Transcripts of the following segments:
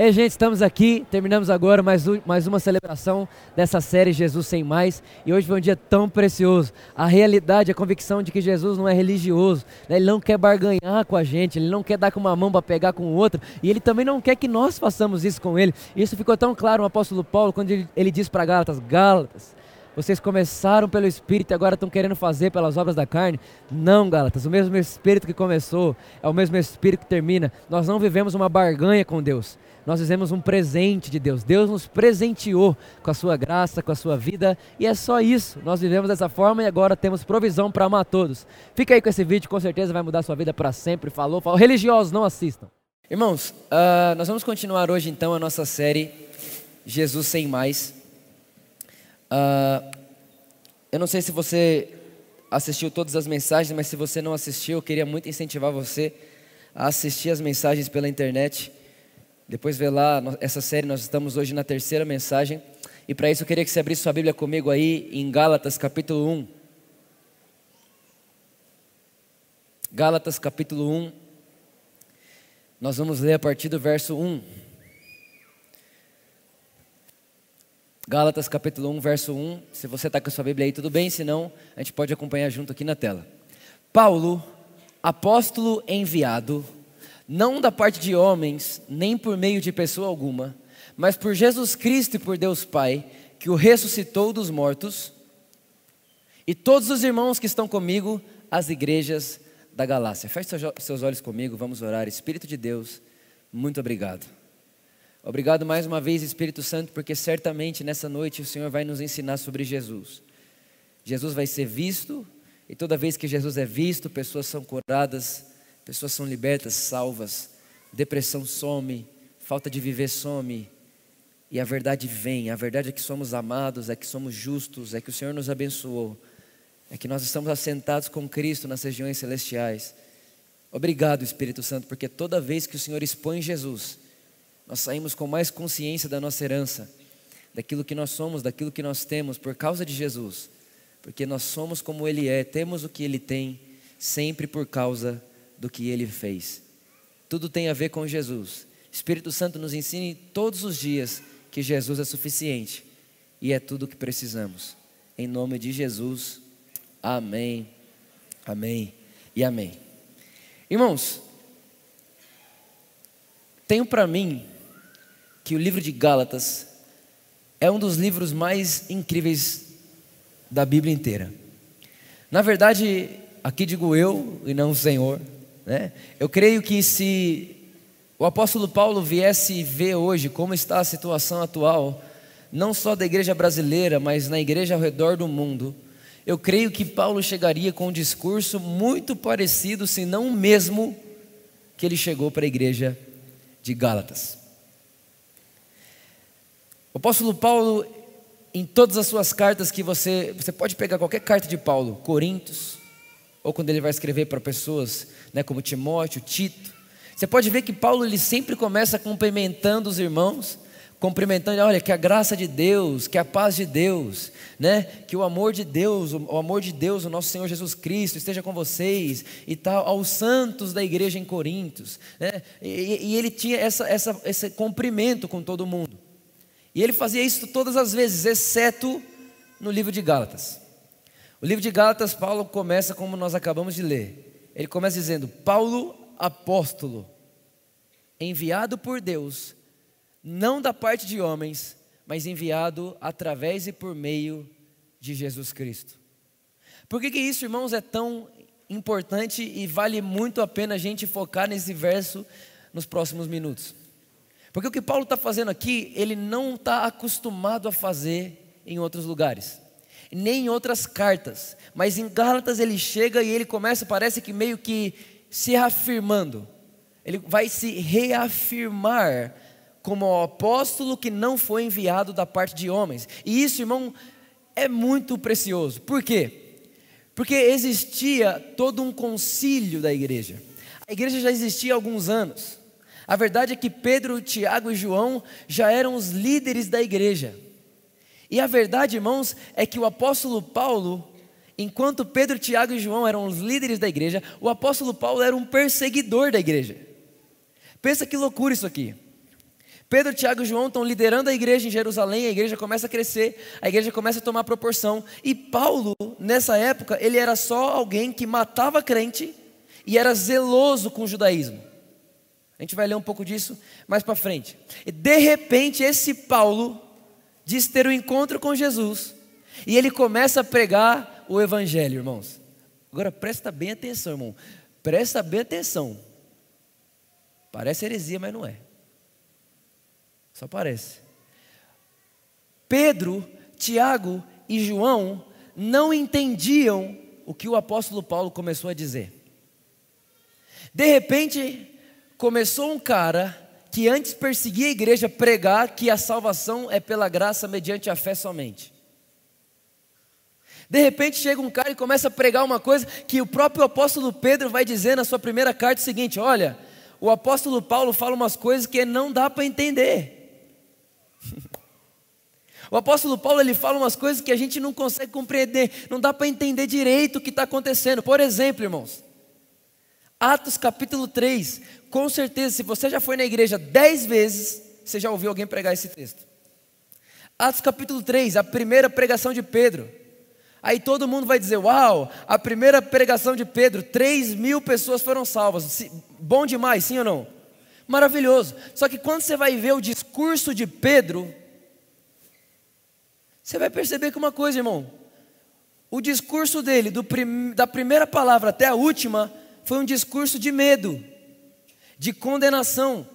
Ei, gente, estamos aqui, terminamos agora mais, mais uma celebração dessa série Jesus Sem Mais. E hoje foi um dia tão precioso. A realidade, a convicção de que Jesus não é religioso, né? ele não quer barganhar com a gente, ele não quer dar com uma mão para pegar com outra, e ele também não quer que nós façamos isso com ele. Isso ficou tão claro no apóstolo Paulo quando ele, ele diz para Gálatas: Gálatas, vocês começaram pelo Espírito e agora estão querendo fazer pelas obras da carne? Não, Gálatas. O mesmo Espírito que começou é o mesmo Espírito que termina. Nós não vivemos uma barganha com Deus. Nós vivemos um presente de Deus. Deus nos presenteou com a sua graça, com a sua vida, e é só isso. Nós vivemos dessa forma e agora temos provisão para amar todos. Fica aí com esse vídeo, com certeza vai mudar a sua vida para sempre. Falou, falou. Religiosos, não assistam. Irmãos, uh, nós vamos continuar hoje então a nossa série Jesus Sem Mais. Uh, eu não sei se você assistiu todas as mensagens, mas se você não assistiu, eu queria muito incentivar você a assistir as mensagens pela internet. Depois vê lá, essa série nós estamos hoje na terceira mensagem. E para isso eu queria que você abrisse sua Bíblia comigo aí em Gálatas capítulo 1. Gálatas capítulo 1. Nós vamos ler a partir do verso 1. Gálatas capítulo 1, verso 1. Se você está com a sua Bíblia aí, tudo bem, se não, a gente pode acompanhar junto aqui na tela. Paulo, apóstolo enviado, não da parte de homens, nem por meio de pessoa alguma, mas por Jesus Cristo e por Deus Pai, que o ressuscitou dos mortos, e todos os irmãos que estão comigo, as igrejas da Galácia. Feche seus olhos comigo, vamos orar. Espírito de Deus, muito obrigado. Obrigado mais uma vez, Espírito Santo, porque certamente nessa noite o Senhor vai nos ensinar sobre Jesus. Jesus vai ser visto, e toda vez que Jesus é visto, pessoas são curadas, pessoas são libertas, salvas, depressão some, falta de viver some, e a verdade vem. A verdade é que somos amados, é que somos justos, é que o Senhor nos abençoou, é que nós estamos assentados com Cristo nas regiões celestiais. Obrigado, Espírito Santo, porque toda vez que o Senhor expõe Jesus, nós saímos com mais consciência da nossa herança, daquilo que nós somos, daquilo que nós temos por causa de Jesus, porque nós somos como Ele é, temos o que Ele tem, sempre por causa do que Ele fez. Tudo tem a ver com Jesus. Espírito Santo nos ensine todos os dias que Jesus é suficiente e é tudo o que precisamos. Em nome de Jesus, amém, amém e amém. Irmãos, tenho para mim que o livro de Gálatas é um dos livros mais incríveis da Bíblia inteira. Na verdade, aqui digo eu e não o Senhor, né? Eu creio que se o apóstolo Paulo viesse ver hoje como está a situação atual, não só da igreja brasileira, mas na igreja ao redor do mundo, eu creio que Paulo chegaria com um discurso muito parecido, se não o mesmo, que ele chegou para a igreja de Gálatas. O apóstolo Paulo, em todas as suas cartas que você, você pode pegar qualquer carta de Paulo, Coríntios, ou quando ele vai escrever para pessoas, né, como Timóteo, Tito, você pode ver que Paulo ele sempre começa cumprimentando os irmãos, cumprimentando, olha, que a graça de Deus, que a paz de Deus, né, que o amor de Deus, o amor de Deus, o nosso Senhor Jesus Cristo esteja com vocês e tal, aos santos da igreja em Corintos, né, e, e ele tinha essa, essa, esse cumprimento com todo mundo. E ele fazia isso todas as vezes, exceto no livro de Gálatas. O livro de Gálatas, Paulo começa como nós acabamos de ler. Ele começa dizendo: Paulo, apóstolo, enviado por Deus, não da parte de homens, mas enviado através e por meio de Jesus Cristo. Por que, que isso, irmãos, é tão importante e vale muito a pena a gente focar nesse verso nos próximos minutos? Porque o que Paulo está fazendo aqui, ele não está acostumado a fazer em outros lugares, nem em outras cartas. Mas em Gálatas ele chega e ele começa, parece que meio que se reafirmando. Ele vai se reafirmar como apóstolo que não foi enviado da parte de homens. E isso, irmão, é muito precioso. Por quê? Porque existia todo um concílio da igreja. A igreja já existia há alguns anos. A verdade é que Pedro, Tiago e João já eram os líderes da igreja. E a verdade, irmãos, é que o apóstolo Paulo, enquanto Pedro, Tiago e João eram os líderes da igreja, o apóstolo Paulo era um perseguidor da igreja. Pensa que loucura isso aqui. Pedro, Tiago e João estão liderando a igreja em Jerusalém, a igreja começa a crescer, a igreja começa a tomar proporção. E Paulo, nessa época, ele era só alguém que matava crente e era zeloso com o judaísmo. A gente vai ler um pouco disso mais para frente. E de repente, esse Paulo diz ter um encontro com Jesus e ele começa a pregar o evangelho, irmãos. Agora presta bem atenção, irmão. Presta bem atenção. Parece heresia, mas não é. Só parece. Pedro, Tiago e João não entendiam o que o apóstolo Paulo começou a dizer. De repente, começou um cara que antes perseguia a igreja pregar que a salvação é pela graça mediante a fé somente. De repente chega um cara e começa a pregar uma coisa que o próprio apóstolo Pedro vai dizer na sua primeira carta o seguinte: olha, o apóstolo Paulo fala umas coisas que não dá para entender. O apóstolo Paulo ele fala umas coisas que a gente não consegue compreender, não dá para entender direito o que está acontecendo. Por exemplo, irmãos, Atos capítulo 3, com certeza, se você já foi na igreja dez vezes, você já ouviu alguém pregar esse texto. Atos capítulo 3, a primeira pregação de Pedro. Aí todo mundo vai dizer: Uau, a primeira pregação de Pedro, 3 mil pessoas foram salvas. Bom demais, sim ou não? Maravilhoso. Só que quando você vai ver o discurso de Pedro, você vai perceber que uma coisa, irmão, o discurso dele, prim, da primeira palavra até a última, foi um discurso de medo, de condenação.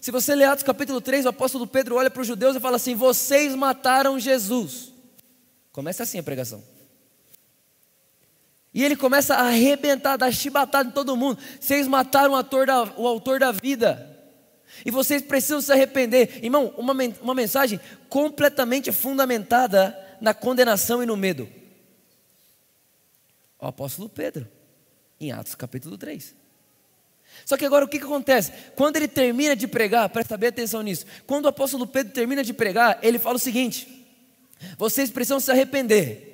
Se você ler Atos capítulo 3, o apóstolo Pedro olha para os judeus e fala assim: Vocês mataram Jesus. Começa assim a pregação. E ele começa a arrebentar, dar chibatada em todo mundo. Vocês mataram o autor da, o autor da vida. E vocês precisam se arrepender. Irmão, uma, uma mensagem completamente fundamentada na condenação e no medo. O apóstolo Pedro, em Atos capítulo 3. Só que agora o que, que acontece? Quando ele termina de pregar, presta bem atenção nisso. Quando o apóstolo Pedro termina de pregar, ele fala o seguinte: vocês precisam se arrepender.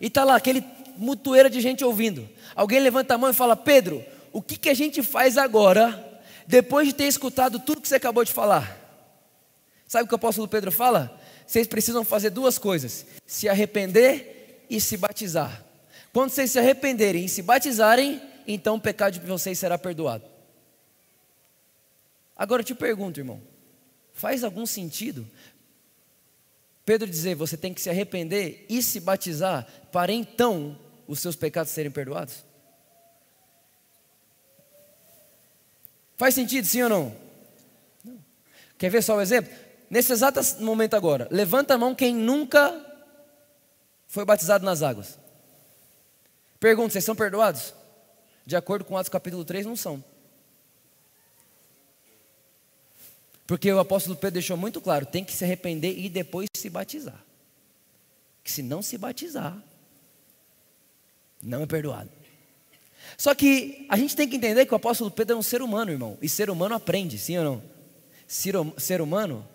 E está lá aquele mutueira de gente ouvindo. Alguém levanta a mão e fala: Pedro, o que, que a gente faz agora, depois de ter escutado tudo que você acabou de falar? Sabe o que o apóstolo Pedro fala? Vocês precisam fazer duas coisas: se arrepender e se batizar. Quando vocês se arrependerem e se batizarem, então o pecado de vocês será perdoado. Agora eu te pergunto, irmão, faz algum sentido Pedro dizer, você tem que se arrepender e se batizar para então os seus pecados serem perdoados? Faz sentido, sim ou não? não? Quer ver só o exemplo? Nesse exato momento agora, levanta a mão quem nunca foi batizado nas águas. Pergunta, vocês são perdoados? De acordo com Atos capítulo 3, não são. Porque o apóstolo Pedro deixou muito claro: tem que se arrepender e depois se batizar. Que se não se batizar, não é perdoado. Só que a gente tem que entender que o apóstolo Pedro é um ser humano, irmão. E ser humano aprende, sim ou não? Ser humano,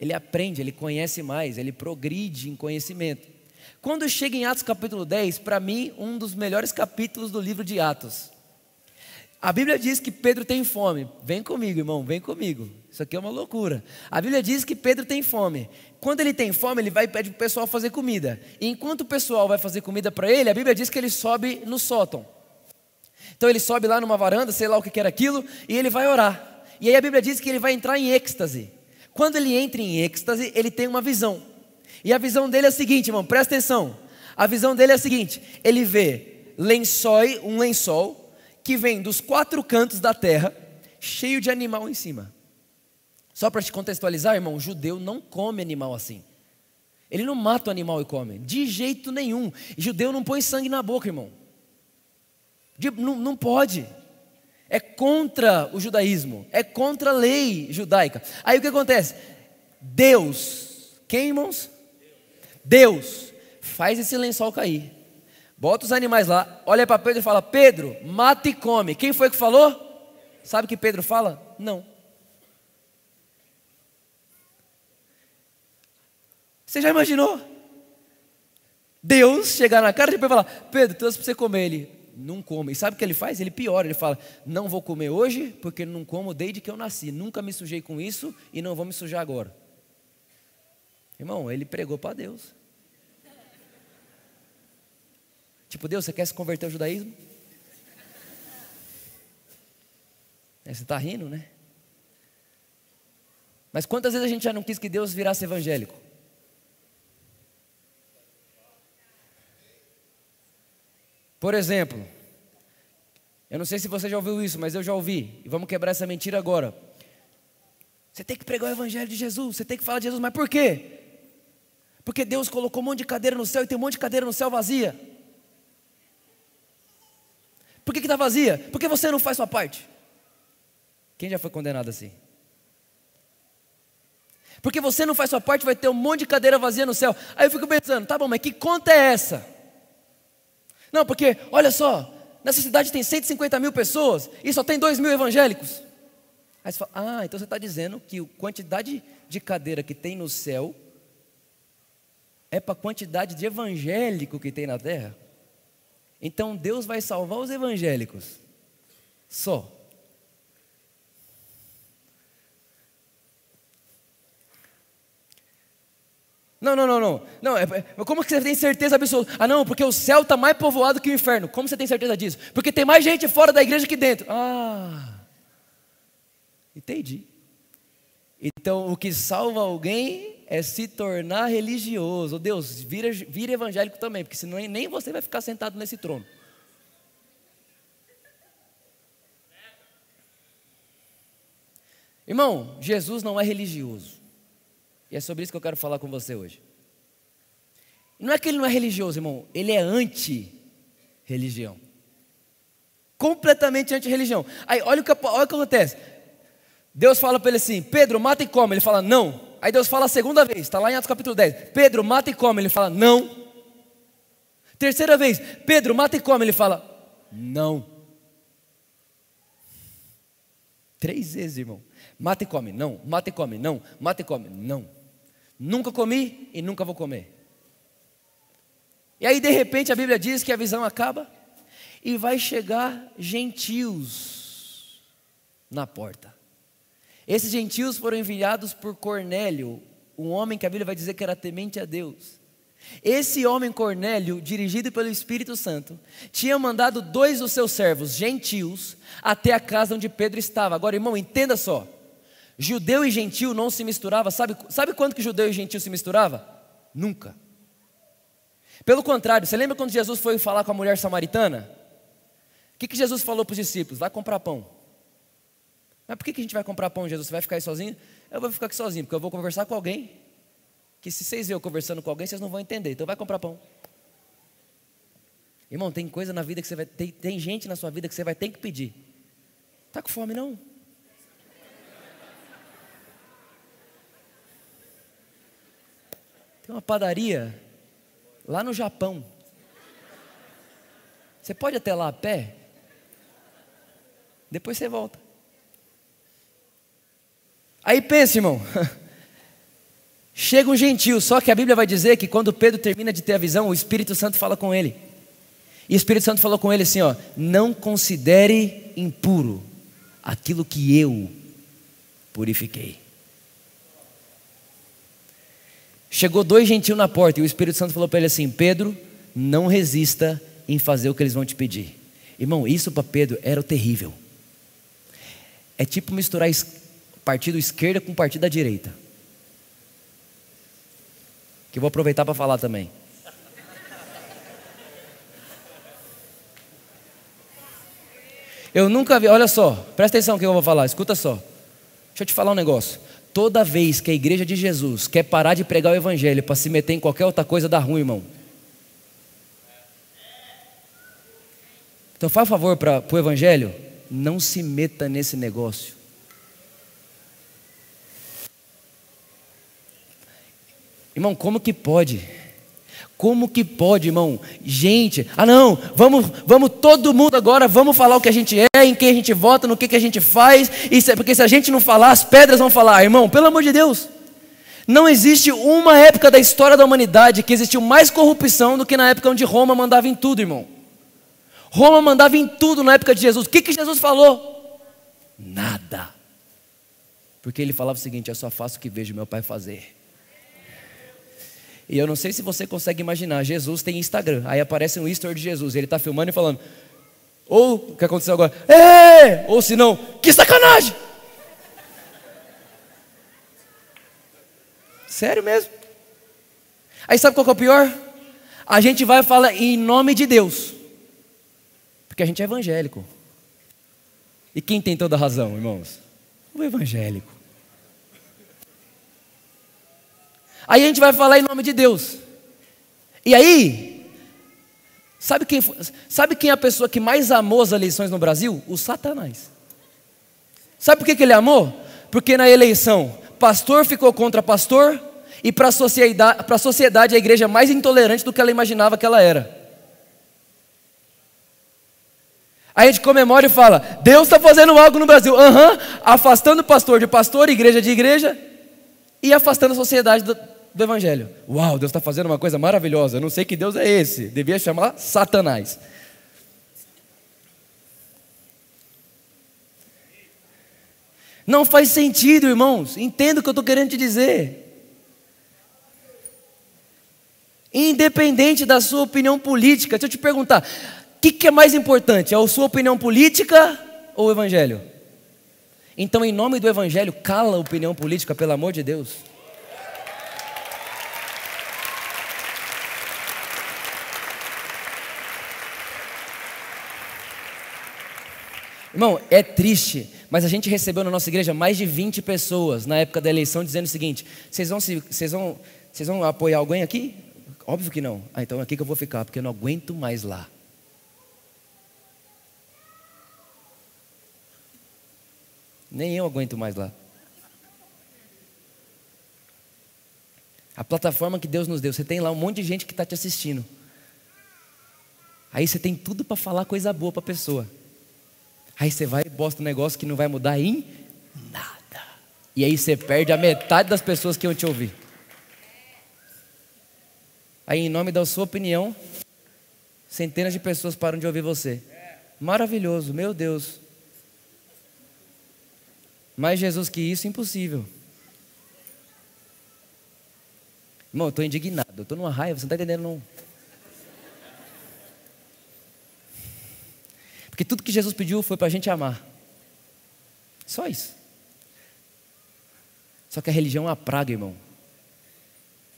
ele aprende, ele conhece mais, ele progride em conhecimento. Quando chega em Atos capítulo 10, para mim, um dos melhores capítulos do livro de Atos. A Bíblia diz que Pedro tem fome. Vem comigo, irmão, vem comigo. Isso aqui é uma loucura. A Bíblia diz que Pedro tem fome. Quando ele tem fome, ele vai pedir para o pessoal fazer comida. E enquanto o pessoal vai fazer comida para ele, a Bíblia diz que ele sobe no sótão. Então ele sobe lá numa varanda, sei lá o que era aquilo, e ele vai orar. E aí a Bíblia diz que ele vai entrar em êxtase. Quando ele entra em êxtase, ele tem uma visão. E a visão dele é a seguinte, irmão, presta atenção. A visão dele é a seguinte: ele vê lençói, um lençol que vem dos quatro cantos da terra, cheio de animal em cima. Só para te contextualizar, irmão, o judeu não come animal assim. Ele não mata o animal e come, de jeito nenhum. Judeu não põe sangue na boca, irmão. De, não, não pode. É contra o judaísmo, é contra a lei judaica. Aí o que acontece? Deus, quem irmãos? Deus faz esse lençol cair. Bota os animais lá, olha para Pedro e fala: Pedro, mata e come. Quem foi que falou? Sabe o que Pedro fala? Não. Você já imaginou? Deus chegar na cara de Pedro e falar: Pedro, trouxe para você comer ele. não como. E sabe o que ele faz? Ele piora, ele fala: não vou comer hoje, porque não como desde que eu nasci. Nunca me sujei com isso e não vou me sujar agora. Irmão, ele pregou para Deus. Tipo, Deus, você quer se converter ao judaísmo? É, você está rindo, né? Mas quantas vezes a gente já não quis que Deus virasse evangélico? Por exemplo, eu não sei se você já ouviu isso, mas eu já ouvi, e vamos quebrar essa mentira agora. Você tem que pregar o evangelho de Jesus, você tem que falar de Jesus, mas por quê? Porque Deus colocou um monte de cadeira no céu e tem um monte de cadeira no céu vazia. Por que está vazia? Porque você não faz sua parte. Quem já foi condenado assim? Porque você não faz sua parte, vai ter um monte de cadeira vazia no céu. Aí eu fico pensando, tá bom, mas que conta é essa? Não, porque, olha só, nessa cidade tem 150 mil pessoas e só tem 2 mil evangélicos. Aí você fala, ah, então você está dizendo que a quantidade de cadeira que tem no céu é para a quantidade de evangélico que tem na terra? Então Deus vai salvar os evangélicos. Só. Não, não, não, não. não é, é, como que você tem certeza absoluta? Ah, não, porque o céu está mais povoado que o inferno. Como você tem certeza disso? Porque tem mais gente fora da igreja que dentro. Ah, entendi. Então, o que salva alguém é se tornar religioso. Deus, vira, vira evangélico também, porque senão nem você vai ficar sentado nesse trono. Irmão, Jesus não é religioso. E é sobre isso que eu quero falar com você hoje. Não é que ele não é religioso, irmão, ele é anti-religião. Completamente anti-religião. Aí, olha o, que, olha o que acontece. Deus fala para ele assim: Pedro, mata e come. Ele fala, não. Aí Deus fala a segunda vez, está lá em Atos capítulo 10. Pedro, mata e come. Ele fala, não. Terceira vez, Pedro, mata e come. Ele fala, não. Três vezes, irmão. Mata e come, não. Mata e come, não. Mata e come, não. Nunca comi e nunca vou comer. E aí, de repente, a Bíblia diz que a visão acaba e vai chegar gentios na porta. Esses gentios foram enviados por Cornélio, um homem que a Bíblia vai dizer que era temente a Deus. Esse homem Cornélio, dirigido pelo Espírito Santo, tinha mandado dois dos seus servos, gentios, até a casa onde Pedro estava. Agora, irmão, entenda só. Judeu e gentil não se misturava. Sabe, sabe quando que judeu e gentil se misturava? Nunca. Pelo contrário, você lembra quando Jesus foi falar com a mulher samaritana? O que, que Jesus falou para os discípulos? Vai comprar pão. Mas por que, que a gente vai comprar pão, Jesus? Você vai ficar aí sozinho? Eu vou ficar aqui sozinho, porque eu vou conversar com alguém. Que se vocês verem eu conversando com alguém, vocês não vão entender. Então vai comprar pão. Irmão, tem coisa na vida que você vai. Tem, tem gente na sua vida que você vai ter que pedir. Está com fome não? Tem uma padaria lá no Japão. Você pode até lá a pé, depois você volta. Aí pensa, irmão. Chega um gentil, só que a Bíblia vai dizer que quando Pedro termina de ter a visão, o Espírito Santo fala com ele. E o Espírito Santo falou com ele assim: ó, não considere impuro aquilo que eu purifiquei. Chegou dois gentios na porta e o Espírito Santo falou para ele assim: Pedro, não resista em fazer o que eles vão te pedir. Irmão, isso para Pedro era o terrível. É tipo misturar partido esquerda com partido da direita. Que eu vou aproveitar para falar também. Eu nunca vi, olha só, presta atenção que eu vou falar, escuta só. Deixa eu te falar um negócio. Toda vez que a igreja de Jesus quer parar de pregar o evangelho para se meter em qualquer outra coisa, dá ruim, irmão. Então faz favor para o evangelho, não se meta nesse negócio. Irmão, como que pode? Como que pode, irmão? Gente, ah não, vamos, vamos todo mundo agora, vamos falar o que a gente é, em quem a gente vota, no que, que a gente faz, isso é porque se a gente não falar, as pedras vão falar, irmão, pelo amor de Deus. Não existe uma época da história da humanidade que existiu mais corrupção do que na época onde Roma mandava em tudo, irmão. Roma mandava em tudo na época de Jesus. O que, que Jesus falou? Nada. Porque ele falava o seguinte: eu só faço o que vejo meu pai fazer. E eu não sei se você consegue imaginar, Jesus tem Instagram, aí aparece um story de Jesus, ele está filmando e falando, ou o que aconteceu agora? É! Ou se não, que sacanagem! Sério mesmo? Aí sabe qual é o pior? A gente vai falar em nome de Deus, porque a gente é evangélico. E quem tem toda a razão, irmãos? O evangélico. Aí a gente vai falar em nome de Deus. E aí, sabe quem, sabe quem é a pessoa que mais amou as eleições no Brasil? O Satanás. Sabe por que, que ele amou? Porque na eleição, pastor ficou contra pastor, e para a sociedade, sociedade a igreja é mais intolerante do que ela imaginava que ela era. Aí a gente comemora e fala: Deus está fazendo algo no Brasil. Aham, uhum, afastando pastor de pastor, igreja de igreja, e afastando a sociedade do, do Evangelho. Uau, Deus está fazendo uma coisa maravilhosa. Eu não sei que Deus é esse. Devia chamar Satanás. Não faz sentido, irmãos. Entenda o que eu estou querendo te dizer. Independente da sua opinião política, deixa eu te perguntar: o que, que é mais importante? É a sua opinião política ou o Evangelho? Então, em nome do Evangelho, cala a opinião política, pelo amor de Deus. Irmão, é triste, mas a gente recebeu na nossa igreja mais de 20 pessoas na época da eleição dizendo o seguinte: vocês vão, vocês vão, vocês vão apoiar alguém aqui? Óbvio que não. Ah, então é aqui que eu vou ficar, porque eu não aguento mais lá. Nem eu aguento mais lá. A plataforma que Deus nos deu, você tem lá um monte de gente que está te assistindo. Aí você tem tudo para falar coisa boa para a pessoa. Aí você vai e posta um negócio que não vai mudar em nada. E aí você perde a metade das pessoas que iam te ouvir. Aí, em nome da sua opinião, centenas de pessoas param de ouvir você. Maravilhoso, meu Deus. Mais Jesus que isso, impossível. Irmão, eu estou indignado, eu estou numa raiva, você não está entendendo não. Porque tudo que Jesus pediu foi para a gente amar. Só isso. Só que a religião é uma praga, irmão.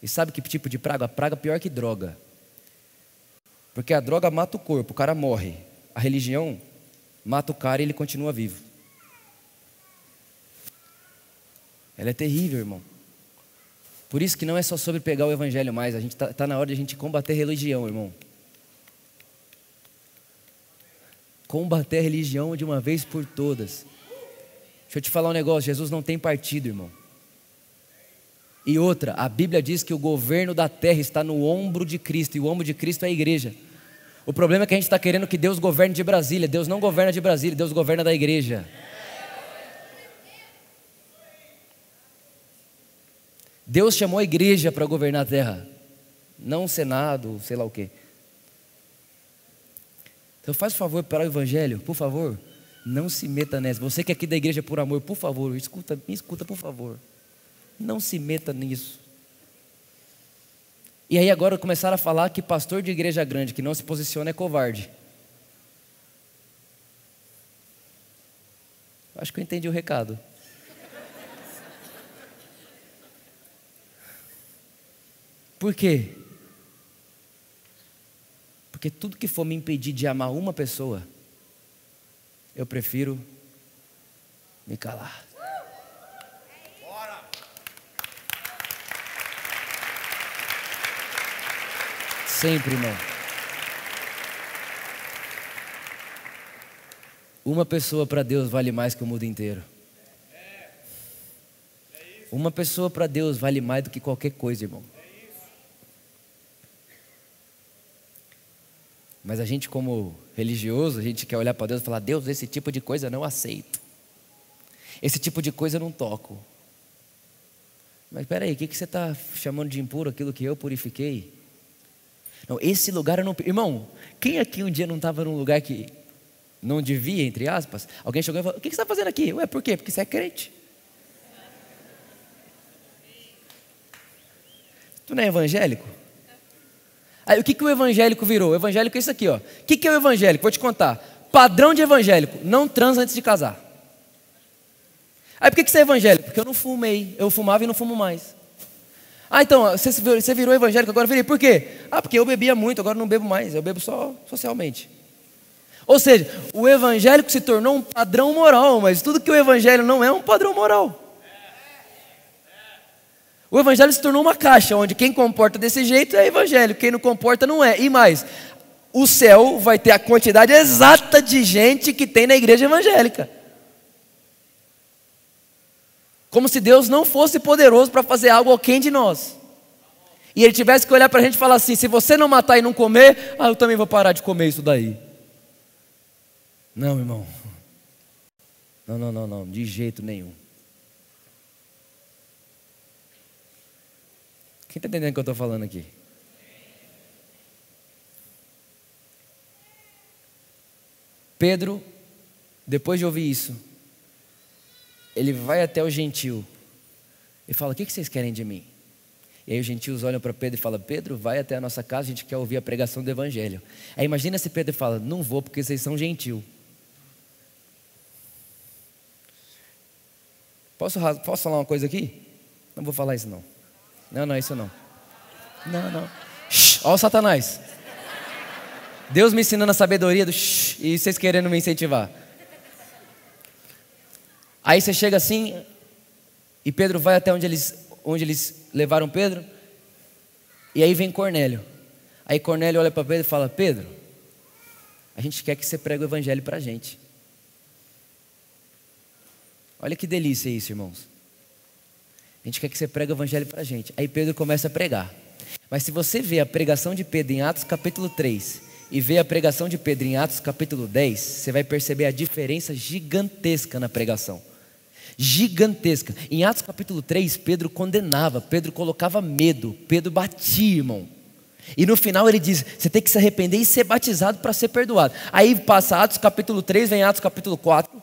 E sabe que tipo de praga? A praga pior que droga. Porque a droga mata o corpo, o cara morre. A religião mata o cara e ele continua vivo. Ela é terrível, irmão. Por isso que não é só sobre pegar o evangelho mais, a gente está tá na hora de a gente combater religião, irmão. Combater a religião de uma vez por todas. Deixa eu te falar um negócio: Jesus não tem partido, irmão. E outra, a Bíblia diz que o governo da terra está no ombro de Cristo, e o ombro de Cristo é a igreja. O problema é que a gente está querendo que Deus governe de Brasília. Deus não governa de Brasília, Deus governa da igreja. Deus chamou a igreja para governar a terra, não o Senado, sei lá o quê. Então faz favor para o evangelho, por favor. Não se meta nessa. Você que é aqui da igreja por amor, por favor, escuta, me escuta, por favor. Não se meta nisso. E aí agora começaram a falar que pastor de igreja grande que não se posiciona é covarde. Acho que eu entendi o recado. Por quê? Porque tudo que for me impedir de amar uma pessoa, eu prefiro me calar. Sempre, irmão. Uma pessoa para Deus vale mais que o mundo inteiro. Uma pessoa para Deus vale mais do que qualquer coisa, irmão. Mas a gente, como religioso, a gente quer olhar para Deus e falar: Deus, esse tipo de coisa eu não aceito. Esse tipo de coisa eu não toco. Mas espera aí, o que, que você está chamando de impuro aquilo que eu purifiquei? Não, esse lugar eu não. Irmão, quem aqui um dia não estava num lugar que não devia, entre aspas? Alguém chegou e falou: O que você está fazendo aqui? Ué, por quê? Porque você é crente. Tu não é evangélico? Aí o que, que o evangélico virou? O evangélico é isso aqui, ó. O que, que é o evangélico? Vou te contar. Padrão de evangélico: não transa antes de casar. Aí por que, que você é evangélico? Porque eu não fumei. Eu fumava e não fumo mais. Ah, então, você virou evangélico, agora virei. Por quê? Ah, porque eu bebia muito, agora não bebo mais. Eu bebo só socialmente. Ou seja, o evangélico se tornou um padrão moral, mas tudo que o evangelho não é um padrão moral. O evangelho se tornou uma caixa onde quem comporta desse jeito é evangélico, quem não comporta não é. E mais, o céu vai ter a quantidade exata de gente que tem na igreja evangélica. Como se Deus não fosse poderoso para fazer algo ao quem de nós. E ele tivesse que olhar para a gente e falar assim: se você não matar e não comer, ah, eu também vou parar de comer isso daí. Não, irmão. Não, não, não, não, de jeito nenhum. Quem está entendendo o que eu estou falando aqui? Pedro, depois de ouvir isso, ele vai até o gentil e fala: O que vocês querem de mim? E aí os gentios olham para Pedro e falam: Pedro, vai até a nossa casa, a gente quer ouvir a pregação do Evangelho. Aí imagina se Pedro fala: Não vou porque vocês são gentil. Posso, posso falar uma coisa aqui? Não vou falar isso não. Não, não, isso não. Não, não. Olha o Satanás. Deus me ensinando a sabedoria do shh, e vocês querendo me incentivar. Aí você chega assim, e Pedro vai até onde eles, onde eles levaram Pedro, e aí vem Cornélio. Aí Cornélio olha para Pedro e fala: Pedro, a gente quer que você pregue o evangelho para a gente. Olha que delícia isso, irmãos. A gente quer que você pregue o evangelho para a gente. Aí Pedro começa a pregar. Mas se você vê a pregação de Pedro em Atos capítulo 3 e vê a pregação de Pedro em Atos capítulo 10, você vai perceber a diferença gigantesca na pregação. Gigantesca. Em Atos capítulo 3, Pedro condenava, Pedro colocava medo, Pedro batia, irmão. E no final ele diz: você tem que se arrepender e ser batizado para ser perdoado. Aí passa Atos capítulo 3, vem Atos capítulo 4,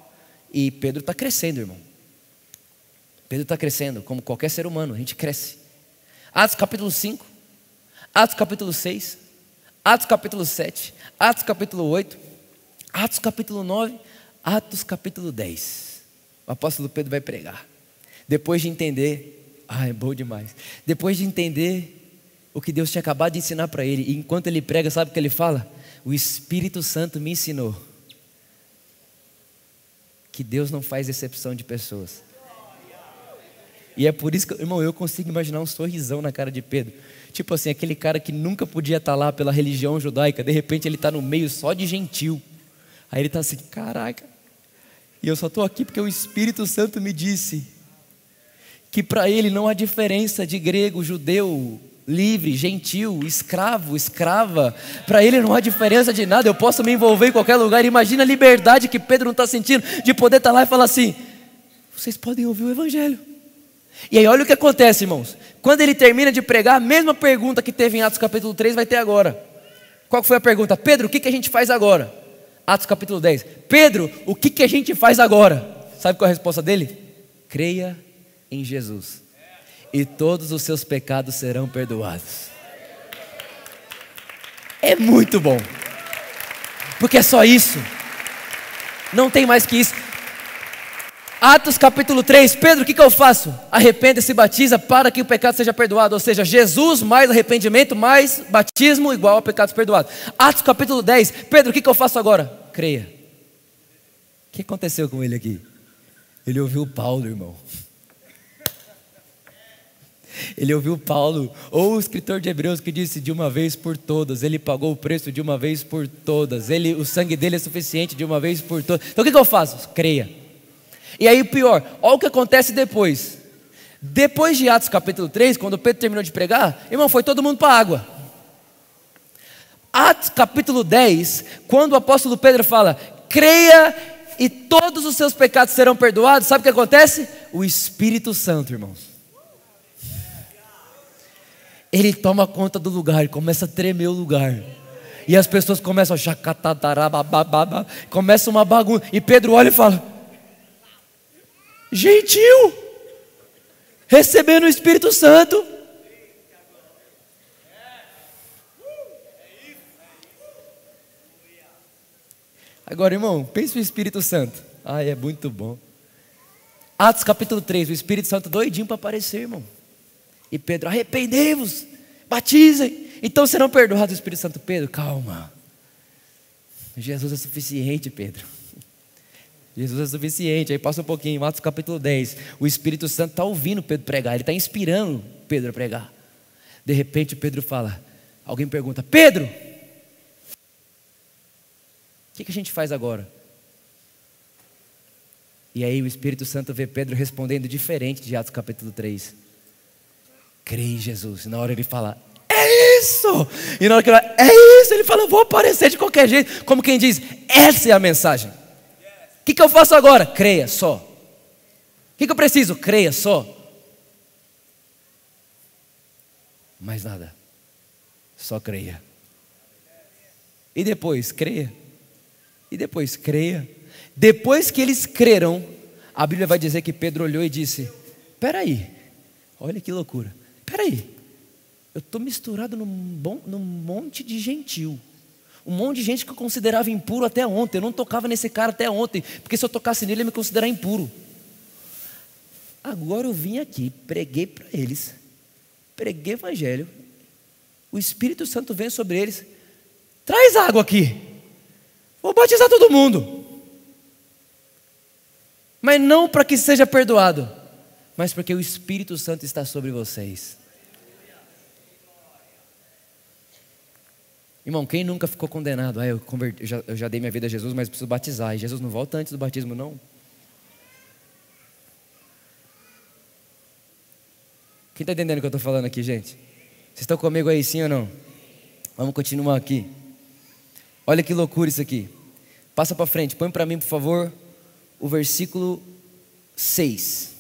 e Pedro está crescendo, irmão. Pedro está crescendo, como qualquer ser humano, a gente cresce. Atos capítulo 5, Atos capítulo 6, Atos capítulo 7, Atos capítulo 8, Atos capítulo 9, Atos capítulo 10. O apóstolo Pedro vai pregar. Depois de entender, ah, é bom demais. Depois de entender o que Deus tinha acabado de ensinar para ele, e enquanto ele prega, sabe o que ele fala? O Espírito Santo me ensinou que Deus não faz exceção de pessoas. E é por isso que, irmão, eu consigo imaginar um sorrisão na cara de Pedro. Tipo assim, aquele cara que nunca podia estar lá pela religião judaica, de repente ele está no meio só de gentil. Aí ele está assim, caraca. E eu só estou aqui porque o Espírito Santo me disse que para ele não há diferença de grego, judeu, livre, gentil, escravo, escrava. Para ele não há diferença de nada. Eu posso me envolver em qualquer lugar. Imagina a liberdade que Pedro não está sentindo de poder estar tá lá e falar assim: vocês podem ouvir o Evangelho. E aí, olha o que acontece, irmãos. Quando ele termina de pregar, a mesma pergunta que teve em Atos capítulo 3 vai ter agora. Qual foi a pergunta? Pedro, o que, que a gente faz agora? Atos capítulo 10. Pedro, o que, que a gente faz agora? Sabe qual é a resposta dele? Creia em Jesus, e todos os seus pecados serão perdoados. É muito bom, porque é só isso, não tem mais que isso. Atos capítulo 3, Pedro, o que, que eu faço? Arrependa e se batiza para que o pecado seja perdoado. Ou seja, Jesus mais arrependimento, mais batismo igual a pecados perdoados. Atos capítulo 10, Pedro, o que, que eu faço agora? Creia. O que aconteceu com ele aqui? Ele ouviu Paulo, irmão. Ele ouviu Paulo, ou o escritor de Hebreus que disse de uma vez por todas, ele pagou o preço de uma vez por todas, ele, o sangue dele é suficiente de uma vez por todas. Então o que, que eu faço? Creia. E aí, pior, olha o que acontece depois. Depois de Atos capítulo 3, quando Pedro terminou de pregar, irmão, foi todo mundo para a água. Atos capítulo 10, quando o apóstolo Pedro fala, creia e todos os seus pecados serão perdoados, sabe o que acontece? O Espírito Santo, irmãos. Ele toma conta do lugar, começa a tremer o lugar. E as pessoas começam a começa uma bagunça. E Pedro olha e fala: Gentil, recebendo o Espírito Santo. Agora, irmão, pense no Espírito Santo. Ai, é muito bom. Atos capítulo 3, o Espírito Santo doidinho para aparecer, irmão. E Pedro, arrependei-vos, batizem. Então serão perdoados o Espírito Santo. Pedro, calma. Jesus é suficiente, Pedro. Jesus é suficiente. Aí passa um pouquinho, Atos capítulo 10. O Espírito Santo está ouvindo Pedro pregar, ele está inspirando Pedro a pregar. De repente Pedro fala, alguém pergunta, Pedro, o que, que a gente faz agora? E aí o Espírito Santo vê Pedro respondendo diferente de Atos capítulo 3. Crê em Jesus. E na hora ele fala, é isso! E na hora que ele fala, é isso, ele fala, vou aparecer de qualquer jeito. Como quem diz, essa é a mensagem. Que, que eu faço agora? Creia só. O que, que eu preciso? Creia só. Mais nada. Só creia. E depois, creia. E depois, creia. Depois que eles creram, a Bíblia vai dizer que Pedro olhou e disse: Peraí, olha que loucura. Peraí, eu estou misturado num, bom, num monte de gentil. Um monte de gente que eu considerava impuro até ontem. Eu não tocava nesse cara até ontem, porque se eu tocasse nele, ele ia me considerar impuro. Agora eu vim aqui, preguei para eles, preguei evangelho, o Espírito Santo vem sobre eles, traz água aqui, vou batizar todo mundo, mas não para que seja perdoado, mas porque o Espírito Santo está sobre vocês. Irmão, quem nunca ficou condenado? Ah, eu, converti, eu, já, eu já dei minha vida a Jesus, mas preciso batizar. E Jesus não volta antes do batismo, não? Quem está entendendo o que eu estou falando aqui, gente? Vocês estão comigo aí, sim ou não? Vamos continuar aqui. Olha que loucura isso aqui. Passa para frente, põe para mim, por favor, o versículo 6.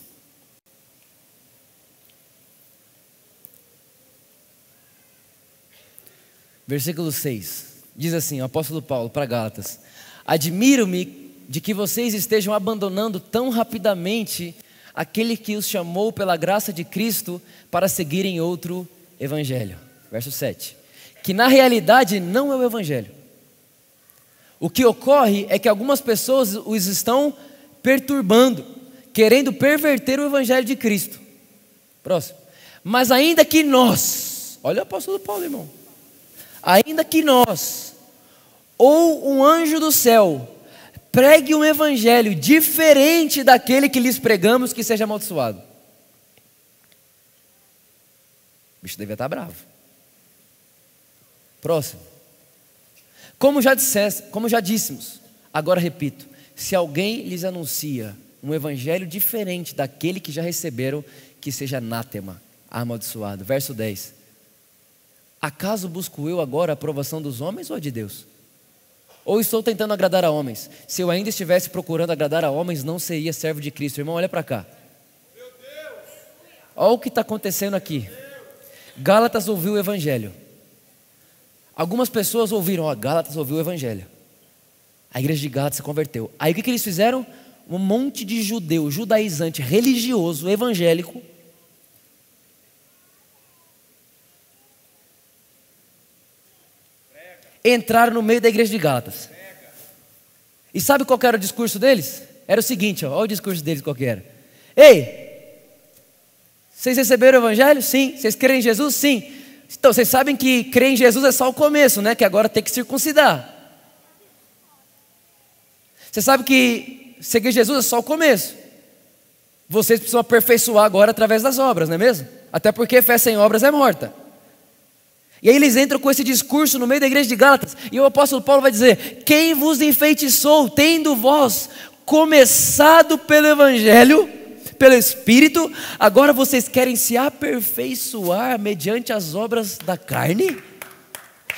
Versículo 6. Diz assim, o apóstolo Paulo para Gálatas: Admiro-me de que vocês estejam abandonando tão rapidamente aquele que os chamou pela graça de Cristo para seguirem outro evangelho. Verso 7. Que na realidade não é o evangelho. O que ocorre é que algumas pessoas os estão perturbando, querendo perverter o evangelho de Cristo. Próximo. Mas ainda que nós, olha o apóstolo Paulo, irmão ainda que nós, ou um anjo do céu, pregue um evangelho diferente daquele que lhes pregamos, que seja amaldiçoado. O bicho devia estar bravo. Próximo. Como já, dissesse, como já dissemos, agora repito: se alguém lhes anuncia um evangelho diferente daquele que já receberam, que seja anátema, amaldiçoado. Verso 10. Acaso busco eu agora a aprovação dos homens ou a de Deus? Ou estou tentando agradar a homens? Se eu ainda estivesse procurando agradar a homens, não seria servo de Cristo. Irmão, olha para cá. Olha o que está acontecendo aqui. Gálatas ouviu o Evangelho. Algumas pessoas ouviram, ó, Gálatas ouviu o Evangelho. A igreja de Gálatas se converteu. Aí o que, que eles fizeram? Um monte de judeu, judaizante, religioso, evangélico, entraram no meio da igreja de Gálatas. E sabe qual era o discurso deles? Era o seguinte, olha o discurso deles qual era. Ei, vocês receberam o evangelho? Sim. Vocês creem em Jesus? Sim. Então, vocês sabem que crer em Jesus é só o começo, né? Que agora tem que circuncidar. Você sabe que seguir Jesus é só o começo. Vocês precisam aperfeiçoar agora através das obras, não é mesmo? Até porque fé sem obras é morta. E aí eles entram com esse discurso no meio da igreja de Gálatas, e o apóstolo Paulo vai dizer: Quem vos enfeitiçou, tendo vós começado pelo Evangelho, pelo Espírito, agora vocês querem se aperfeiçoar mediante as obras da carne?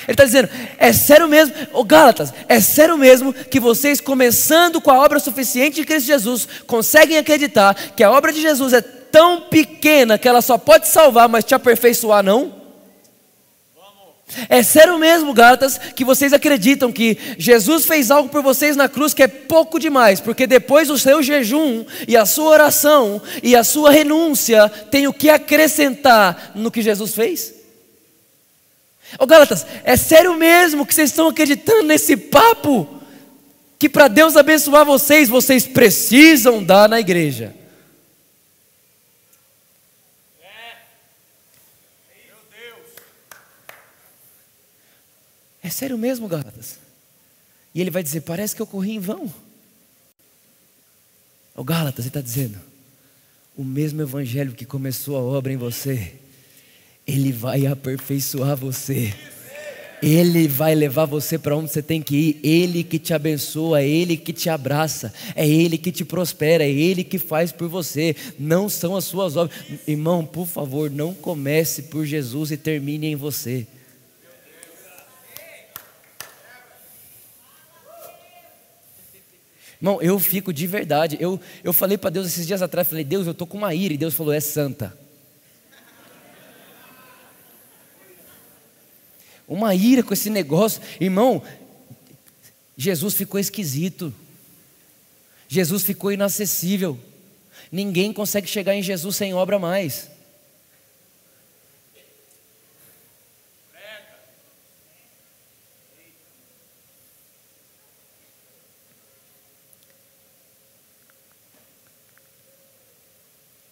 Ele está dizendo, é sério mesmo, oh, Gálatas, é sério mesmo que vocês, começando com a obra suficiente de Cristo Jesus, conseguem acreditar que a obra de Jesus é tão pequena que ela só pode salvar, mas te aperfeiçoar não? É sério mesmo, Gálatas, que vocês acreditam que Jesus fez algo por vocês na cruz que é pouco demais, porque depois o seu jejum e a sua oração e a sua renúncia tem o que acrescentar no que Jesus fez? Ô Gálatas, é sério mesmo que vocês estão acreditando nesse papo? Que para Deus abençoar vocês, vocês precisam dar na igreja. É sério mesmo, Gálatas? E ele vai dizer: Parece que eu corri em vão. O Gálatas, ele está dizendo: O mesmo evangelho que começou a obra em você, ele vai aperfeiçoar você. Ele vai levar você para onde você tem que ir. Ele que te abençoa, é Ele que te abraça, é Ele que te prospera, é Ele que faz por você. Não são as suas obras. Irmão, por favor, não comece por Jesus e termine em você. Irmão, eu fico de verdade. Eu, eu falei para Deus esses dias atrás, falei, Deus, eu estou com uma ira. E Deus falou, é santa. Uma ira com esse negócio. Irmão, Jesus ficou esquisito. Jesus ficou inacessível. Ninguém consegue chegar em Jesus sem obra mais.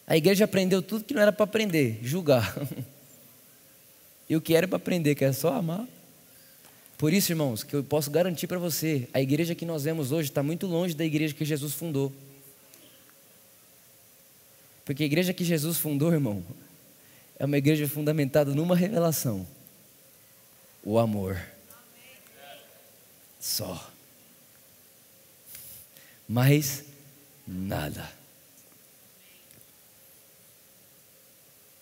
A igreja aprendeu tudo que não era para aprender, julgar. E o que era para aprender, que é só amar. Por isso, irmãos, que eu posso garantir para você, a igreja que nós vemos hoje está muito longe da igreja que Jesus fundou. Porque a igreja que Jesus fundou, irmão, é uma igreja fundamentada numa revelação: o amor. Só. Mais nada.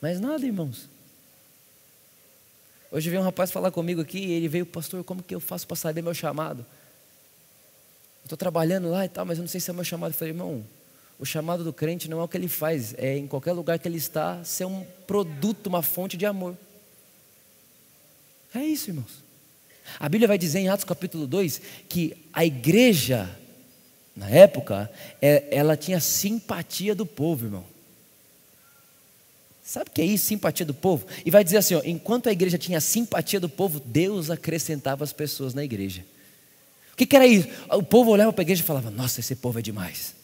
Mais nada, irmãos. Hoje veio um rapaz falar comigo aqui e ele veio, pastor, como que eu faço para saber meu chamado? Estou trabalhando lá e tal, mas eu não sei se é meu chamado. Eu falei, irmão, o chamado do crente não é o que ele faz, é em qualquer lugar que ele está, ser um produto, uma fonte de amor. É isso, irmãos. A Bíblia vai dizer em Atos capítulo 2 que a igreja, na época, é, ela tinha simpatia do povo, irmão. Sabe o que é isso, simpatia do povo? E vai dizer assim: ó, enquanto a igreja tinha simpatia do povo, Deus acrescentava as pessoas na igreja. O que, que era isso? O povo olhava para a igreja e falava: Nossa, esse povo é demais.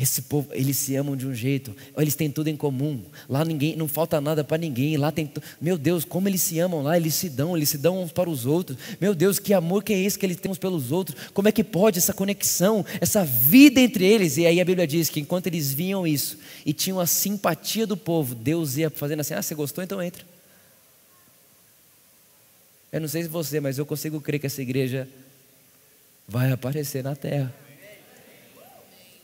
Esse povo, eles se amam de um jeito, eles têm tudo em comum. Lá ninguém, não falta nada para ninguém. Lá tem, meu Deus, como eles se amam lá, eles se dão, eles se dão uns para os outros. Meu Deus, que amor que é esse que eles têm uns pelos outros? Como é que pode essa conexão, essa vida entre eles? E aí a Bíblia diz que enquanto eles viam isso e tinham a simpatia do povo, Deus ia fazendo assim: "Ah, você gostou? Então entra". Eu não sei se você, mas eu consigo crer que essa igreja vai aparecer na terra.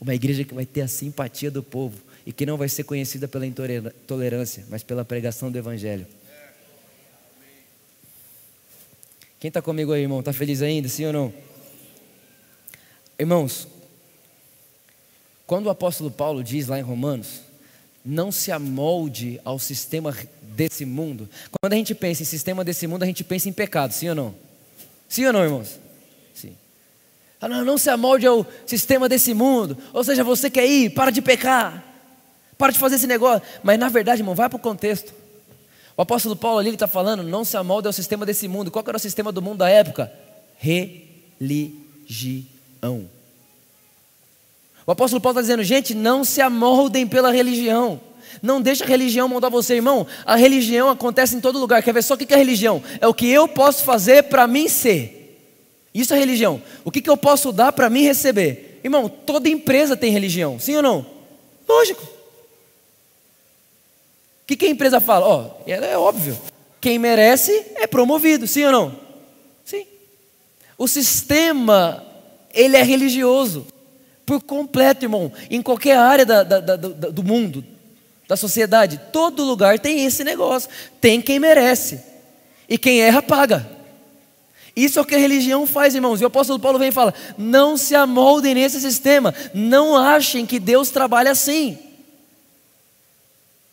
Uma igreja que vai ter a simpatia do povo e que não vai ser conhecida pela intolerância, mas pela pregação do Evangelho. Quem está comigo aí, irmão? Está feliz ainda, sim ou não? Irmãos, quando o apóstolo Paulo diz lá em Romanos, não se amolde ao sistema desse mundo. Quando a gente pensa em sistema desse mundo, a gente pensa em pecado, sim ou não? Sim ou não, irmãos? Não, não se amolde ao sistema desse mundo. Ou seja, você quer ir, para de pecar. Para de fazer esse negócio. Mas na verdade, irmão, vai para o contexto. O apóstolo Paulo ali está falando, não se amolde ao sistema desse mundo. Qual era o sistema do mundo da época? Religião. O apóstolo Paulo está dizendo, gente, não se amoldem pela religião. Não deixa a religião moldar você, irmão. A religião acontece em todo lugar. Quer ver só o que é religião? É o que eu posso fazer para mim ser. Isso é religião. O que, que eu posso dar para mim receber? Irmão, toda empresa tem religião, sim ou não? Lógico. O que, que a empresa fala? Ó, oh, é óbvio. Quem merece é promovido, sim ou não? Sim. O sistema, ele é religioso. Por completo, irmão. Em qualquer área da, da, da, do mundo, da sociedade, todo lugar tem esse negócio. Tem quem merece. E quem erra, paga. Isso é o que a religião faz, irmãos. E o apóstolo Paulo vem e fala: não se amoldem nesse sistema, não achem que Deus trabalha assim.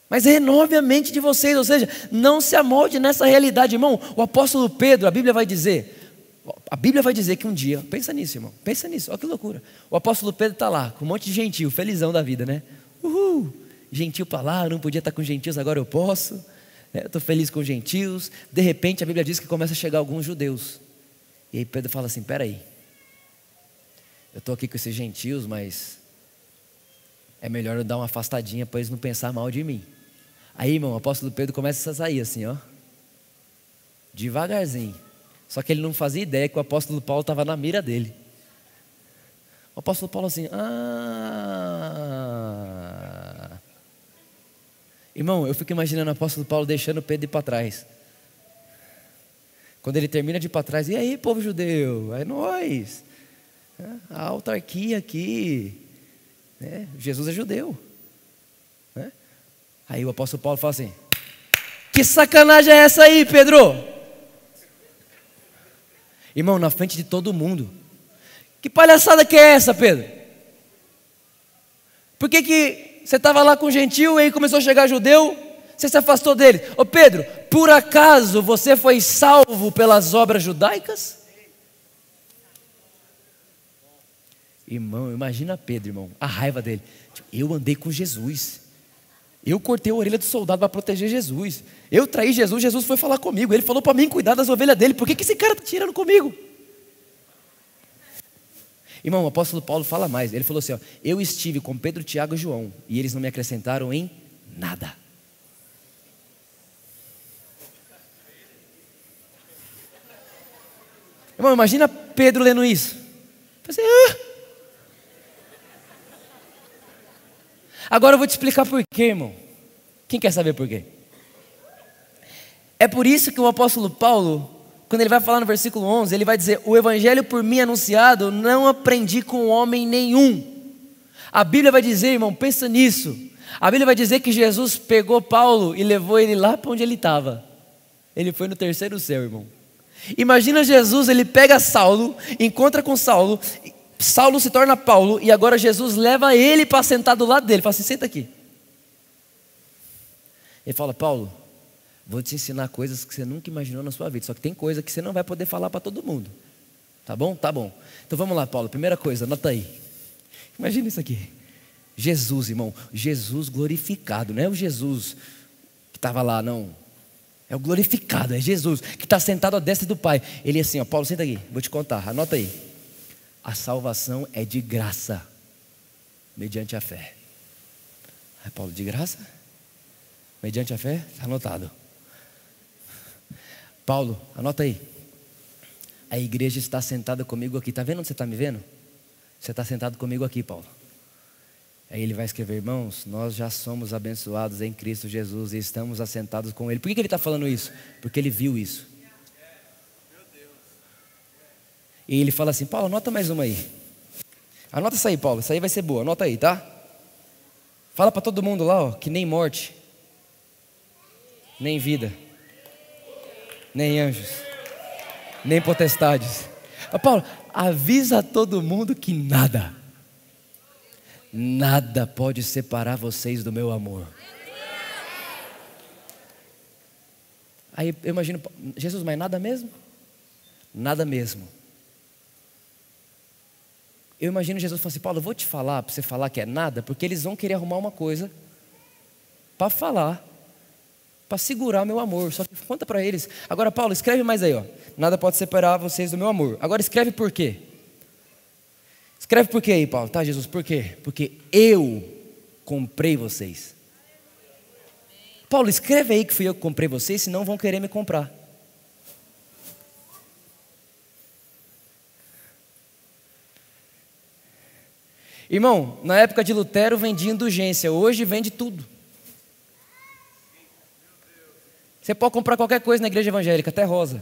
Mas renove a mente de vocês, ou seja, não se amolde nessa realidade, irmão. O apóstolo Pedro, a Bíblia vai dizer, a Bíblia vai dizer que um dia, pensa nisso, irmão, pensa nisso, olha que loucura. O apóstolo Pedro está lá, com um monte de gentil, felizão da vida, né? Uhul, gentil para lá, não podia estar com gentios, agora eu posso. Né? Eu estou feliz com gentios. De repente a Bíblia diz que começa a chegar alguns judeus. E aí Pedro fala assim: peraí, eu estou aqui com esses gentios, mas é melhor eu dar uma afastadinha para eles não pensar mal de mim. Aí, irmão, o apóstolo Pedro começa a sair assim, ó. Devagarzinho. Só que ele não fazia ideia que o apóstolo Paulo estava na mira dele. O apóstolo Paulo assim, ah. Irmão, eu fico imaginando o apóstolo Paulo deixando Pedro ir para trás. Quando ele termina de ir para trás, e aí, povo judeu? É nós. A autarquia aqui. Né? Jesus é judeu. Né? Aí o apóstolo Paulo fala assim: Que sacanagem é essa aí, Pedro? Irmão, na frente de todo mundo. Que palhaçada que é essa, Pedro? Por que, que você estava lá com gentil e aí começou a chegar judeu? Você se afastou dele. Ô Pedro, por acaso você foi salvo pelas obras judaicas? Irmão, imagina Pedro, irmão, a raiva dele. Tipo, eu andei com Jesus. Eu cortei a orelha do soldado para proteger Jesus. Eu traí Jesus, Jesus foi falar comigo. Ele falou para mim cuidar das ovelhas dele. Por que, que esse cara está tirando comigo? Irmão, o apóstolo Paulo fala mais. Ele falou assim: ó, Eu estive com Pedro, Tiago e João, e eles não me acrescentaram em nada. Irmão, imagina Pedro lendo isso. Pensei, ah! Agora eu vou te explicar por quê, irmão. Quem quer saber por quê? É por isso que o apóstolo Paulo, quando ele vai falar no versículo 11, ele vai dizer: O evangelho por mim anunciado não aprendi com homem nenhum. A Bíblia vai dizer, irmão, pensa nisso. A Bíblia vai dizer que Jesus pegou Paulo e levou ele lá para onde ele estava. Ele foi no terceiro céu, irmão. Imagina Jesus, ele pega Saulo, encontra com Saulo, Saulo se torna Paulo e agora Jesus leva ele para sentar do lado dele. Fala assim: senta aqui. Ele fala: Paulo, vou te ensinar coisas que você nunca imaginou na sua vida. Só que tem coisa que você não vai poder falar para todo mundo. Tá bom? Tá bom. Então vamos lá, Paulo. Primeira coisa, anota aí. Imagina isso aqui. Jesus, irmão. Jesus glorificado. Não é o Jesus que estava lá, não. É o glorificado, é Jesus, que está sentado à destra do Pai. Ele é assim, ó, Paulo, senta aqui, vou te contar, anota aí. A salvação é de graça, mediante a fé. Aí Paulo, de graça? Mediante a fé? Está anotado. Paulo, anota aí. A igreja está sentada comigo aqui. Está vendo onde você está me vendo? Você está sentado comigo aqui, Paulo. Aí ele vai escrever, irmãos, nós já somos abençoados em Cristo Jesus e estamos assentados com Ele. Por que, que ele está falando isso? Porque ele viu isso. E ele fala assim: Paulo, anota mais uma aí. Anota essa aí, Paulo. Essa aí vai ser boa. Anota aí, tá? Fala para todo mundo lá, ó, que nem morte, nem vida, nem anjos, nem potestades. Paulo, avisa todo mundo que nada, nada pode separar vocês do meu amor. Aí eu imagino, Jesus, mas nada mesmo? Nada mesmo. Eu imagino Jesus falando assim: Paulo, eu vou te falar para você falar que é nada, porque eles vão querer arrumar uma coisa para falar, para segurar meu amor. Só que conta para eles. Agora, Paulo, escreve mais aí, ó. Nada pode separar vocês do meu amor. Agora escreve por quê? Escreve por quê aí, Paulo? Tá, Jesus, por quê? Porque eu comprei vocês. Paulo, escreve aí que fui eu que comprei vocês, senão vão querer me comprar. Irmão, na época de Lutero vendia indulgência, hoje vende tudo. Você pode comprar qualquer coisa na igreja evangélica, até rosa.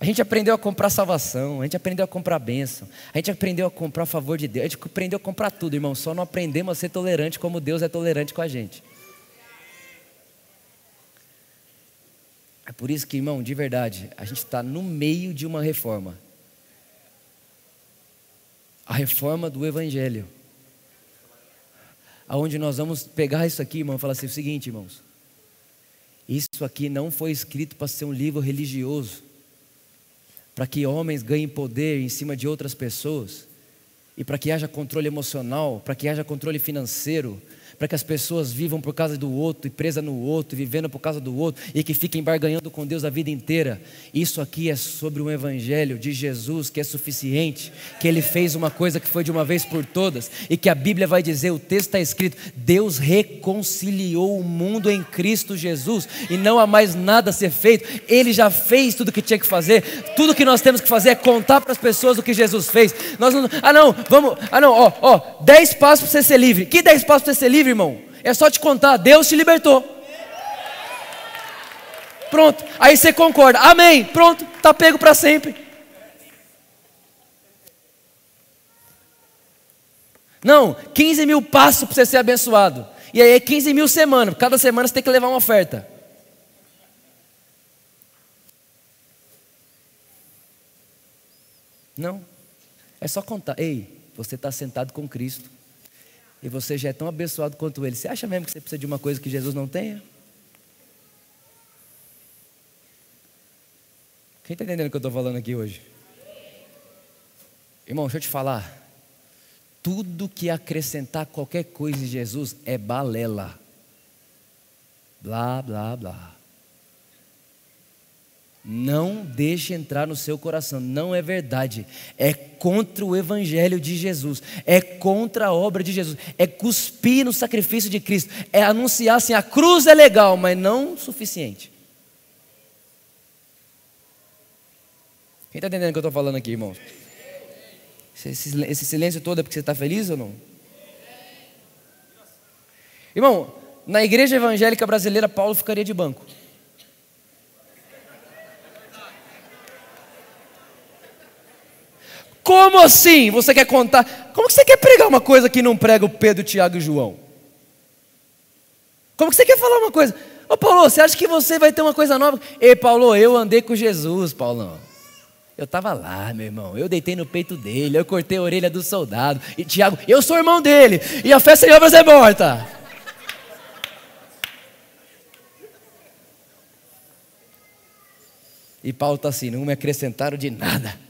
A gente aprendeu a comprar salvação, a gente aprendeu a comprar bênção, a gente aprendeu a comprar favor de Deus, a gente aprendeu a comprar tudo, irmão. Só não aprendemos a ser tolerante como Deus é tolerante com a gente. É por isso que, irmão, de verdade, a gente está no meio de uma reforma. A reforma do Evangelho. Aonde nós vamos pegar isso aqui, irmão, e falar assim: o seguinte, irmãos. Isso aqui não foi escrito para ser um livro religioso, para que homens ganhem poder em cima de outras pessoas, e para que haja controle emocional, para que haja controle financeiro, para que as pessoas vivam por causa do outro e presa no outro, vivendo por causa do outro e que fiquem barganhando com Deus a vida inteira. Isso aqui é sobre o evangelho de Jesus que é suficiente, que ele fez uma coisa que foi de uma vez por todas e que a Bíblia vai dizer, o texto está escrito: Deus reconciliou o mundo em Cristo Jesus e não há mais nada a ser feito. Ele já fez tudo o que tinha que fazer. Tudo que nós temos que fazer é contar para as pessoas o que Jesus fez. Nós não, ah não, vamos, ah não, ó, ó, dez passos para você ser livre. Que dez passos para você ser livre? Irmão. É só te contar, Deus te libertou. Pronto, aí você concorda, amém, pronto, está pego para sempre. Não, 15 mil passos para você ser abençoado. E aí é 15 mil semanas, cada semana você tem que levar uma oferta. Não, é só contar, ei, você está sentado com Cristo e você já é tão abençoado quanto ele, você acha mesmo que você precisa de uma coisa que Jesus não tenha? Quem está entendendo o que eu estou falando aqui hoje? Irmão, deixa eu te falar. Tudo que acrescentar qualquer coisa em Jesus é balela. Blá, blá, blá. Não deixe entrar no seu coração, não é verdade. É contra o Evangelho de Jesus, é contra a obra de Jesus, é cuspir no sacrifício de Cristo, é anunciar assim: a cruz é legal, mas não suficiente. Quem está entendendo o que eu estou falando aqui, irmãos? Esse, esse silêncio todo é porque você está feliz ou não? Irmão, na igreja evangélica brasileira, Paulo ficaria de banco. Como assim? Você quer contar? Como que você quer pregar uma coisa que não prega o Pedro, Tiago e João? Como que você quer falar uma coisa? Ô Paulo, você acha que você vai ter uma coisa nova? Ei, Paulo, eu andei com Jesus, Paulão. Eu estava lá, meu irmão. Eu deitei no peito dele, eu cortei a orelha do soldado. E Tiago, eu sou irmão dele. E a festa de obras é morta. E Paulo está assim, não me acrescentaram de nada.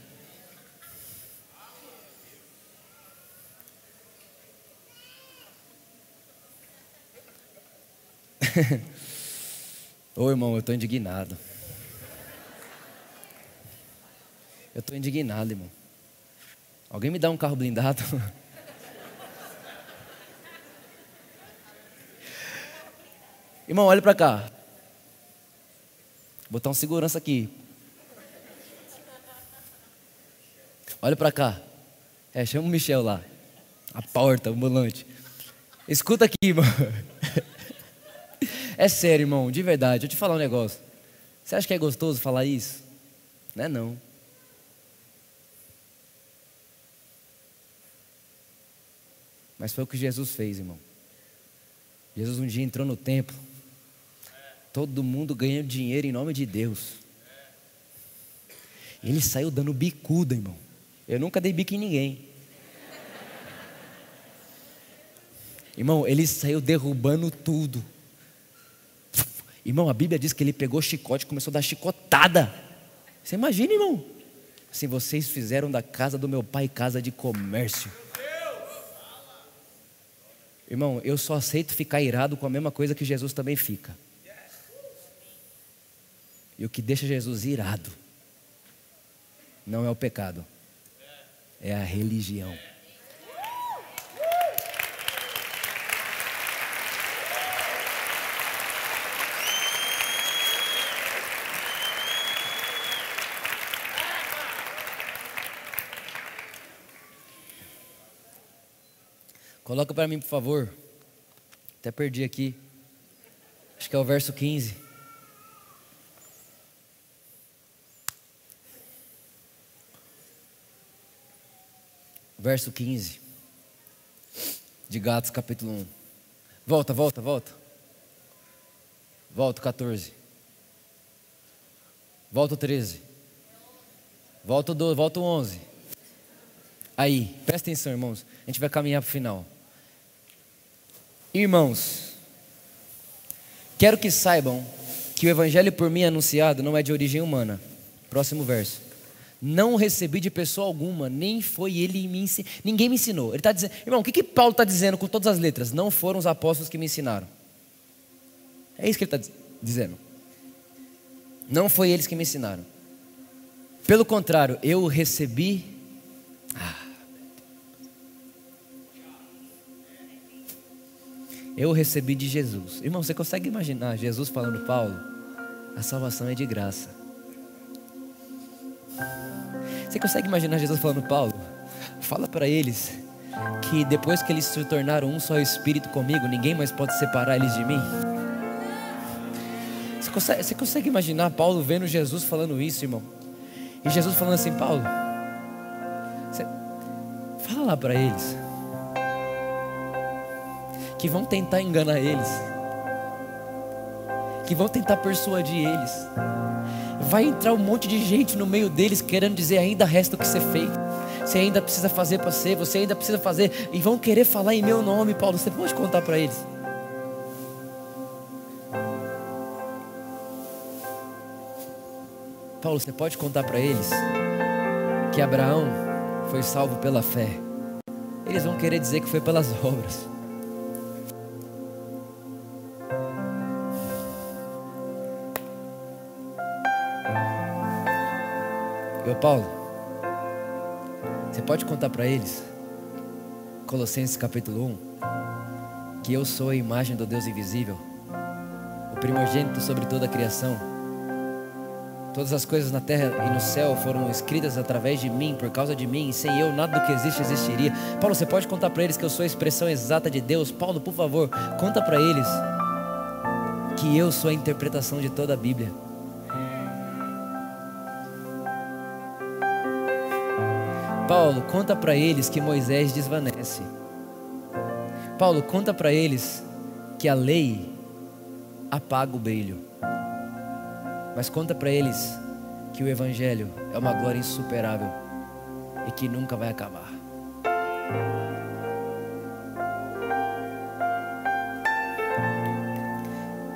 Ô irmão, eu estou indignado. Eu estou indignado, irmão. Alguém me dá um carro blindado? irmão, olha para cá. Vou botar um segurança aqui. Olha para cá. É, chama o Michel lá. A porta, o ambulante. Escuta aqui, irmão. É sério, irmão, de verdade. Eu te falar um negócio. Você acha que é gostoso falar isso? Não é não. Mas foi o que Jesus fez, irmão. Jesus um dia entrou no templo. Todo mundo ganhando dinheiro em nome de Deus. Ele saiu dando bicuda, irmão. Eu nunca dei bico em ninguém. Irmão, ele saiu derrubando tudo. Irmão, a Bíblia diz que ele pegou chicote e começou a dar chicotada. Você imagina, irmão? Assim, vocês fizeram da casa do meu pai casa de comércio. Irmão, eu só aceito ficar irado com a mesma coisa que Jesus também fica. E o que deixa Jesus irado não é o pecado, é a religião. Coloca para mim, por favor. Até perdi aqui. Acho que é o verso 15. Verso 15. De Gatos, capítulo 1. Volta, volta, volta. Volta o 14. Volta o 13. Volta o 12, volta o 11. Aí, presta atenção, irmãos. A gente vai caminhar para o final. Irmãos, quero que saibam que o evangelho por mim anunciado não é de origem humana. Próximo verso. Não recebi de pessoa alguma, nem foi ele me ensinou. Ninguém me ensinou. Ele está dizendo, irmão, o que, que Paulo está dizendo com todas as letras? Não foram os apóstolos que me ensinaram. É isso que ele está dizendo. Não foi eles que me ensinaram. Pelo contrário, eu recebi. Ah, eu recebi de Jesus. Irmão, você consegue imaginar Jesus falando, Paulo? A salvação é de graça. Você consegue imaginar Jesus falando, Paulo? Fala para eles que depois que eles se tornaram um só espírito comigo, ninguém mais pode separar eles de mim. Você consegue, você consegue imaginar Paulo vendo Jesus falando isso, irmão? E Jesus falando assim, Paulo, você, fala lá para eles que vão tentar enganar eles, que vão tentar persuadir eles. Vai entrar um monte de gente no meio deles querendo dizer ainda resta o que ser feito. Você ainda precisa fazer para ser, você ainda precisa fazer e vão querer falar em meu nome, Paulo. Você pode contar para eles? Paulo, você pode contar para eles que Abraão foi salvo pela fé. Eles vão querer dizer que foi pelas obras. Meu Paulo, você pode contar para eles, Colossenses capítulo 1, que eu sou a imagem do Deus invisível, o primogênito sobre toda a criação Todas as coisas na terra e no céu foram escritas através de mim, por causa de mim, e sem eu nada do que existe existiria. Paulo, você pode contar para eles que eu sou a expressão exata de Deus? Paulo, por favor, conta para eles que eu sou a interpretação de toda a Bíblia. Paulo, conta para eles que Moisés desvanece. Paulo, conta para eles que a lei apaga o brilho. Mas conta para eles que o Evangelho é uma glória insuperável e que nunca vai acabar.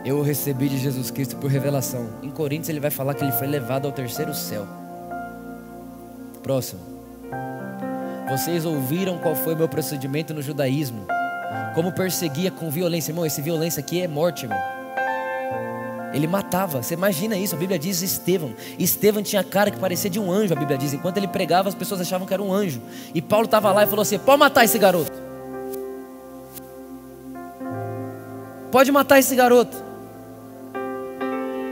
Eu recebi de Jesus Cristo por revelação. Em Coríntios ele vai falar que ele foi levado ao terceiro céu. Próximo. Vocês ouviram qual foi meu procedimento no judaísmo? Como perseguia com violência. Irmão, esse violência aqui é morte, irmão. Ele matava. Você imagina isso? A Bíblia diz Estevão. Estevão tinha cara que parecia de um anjo, a Bíblia diz. Enquanto ele pregava, as pessoas achavam que era um anjo. E Paulo estava lá e falou assim: pode matar esse garoto. Pode matar esse garoto.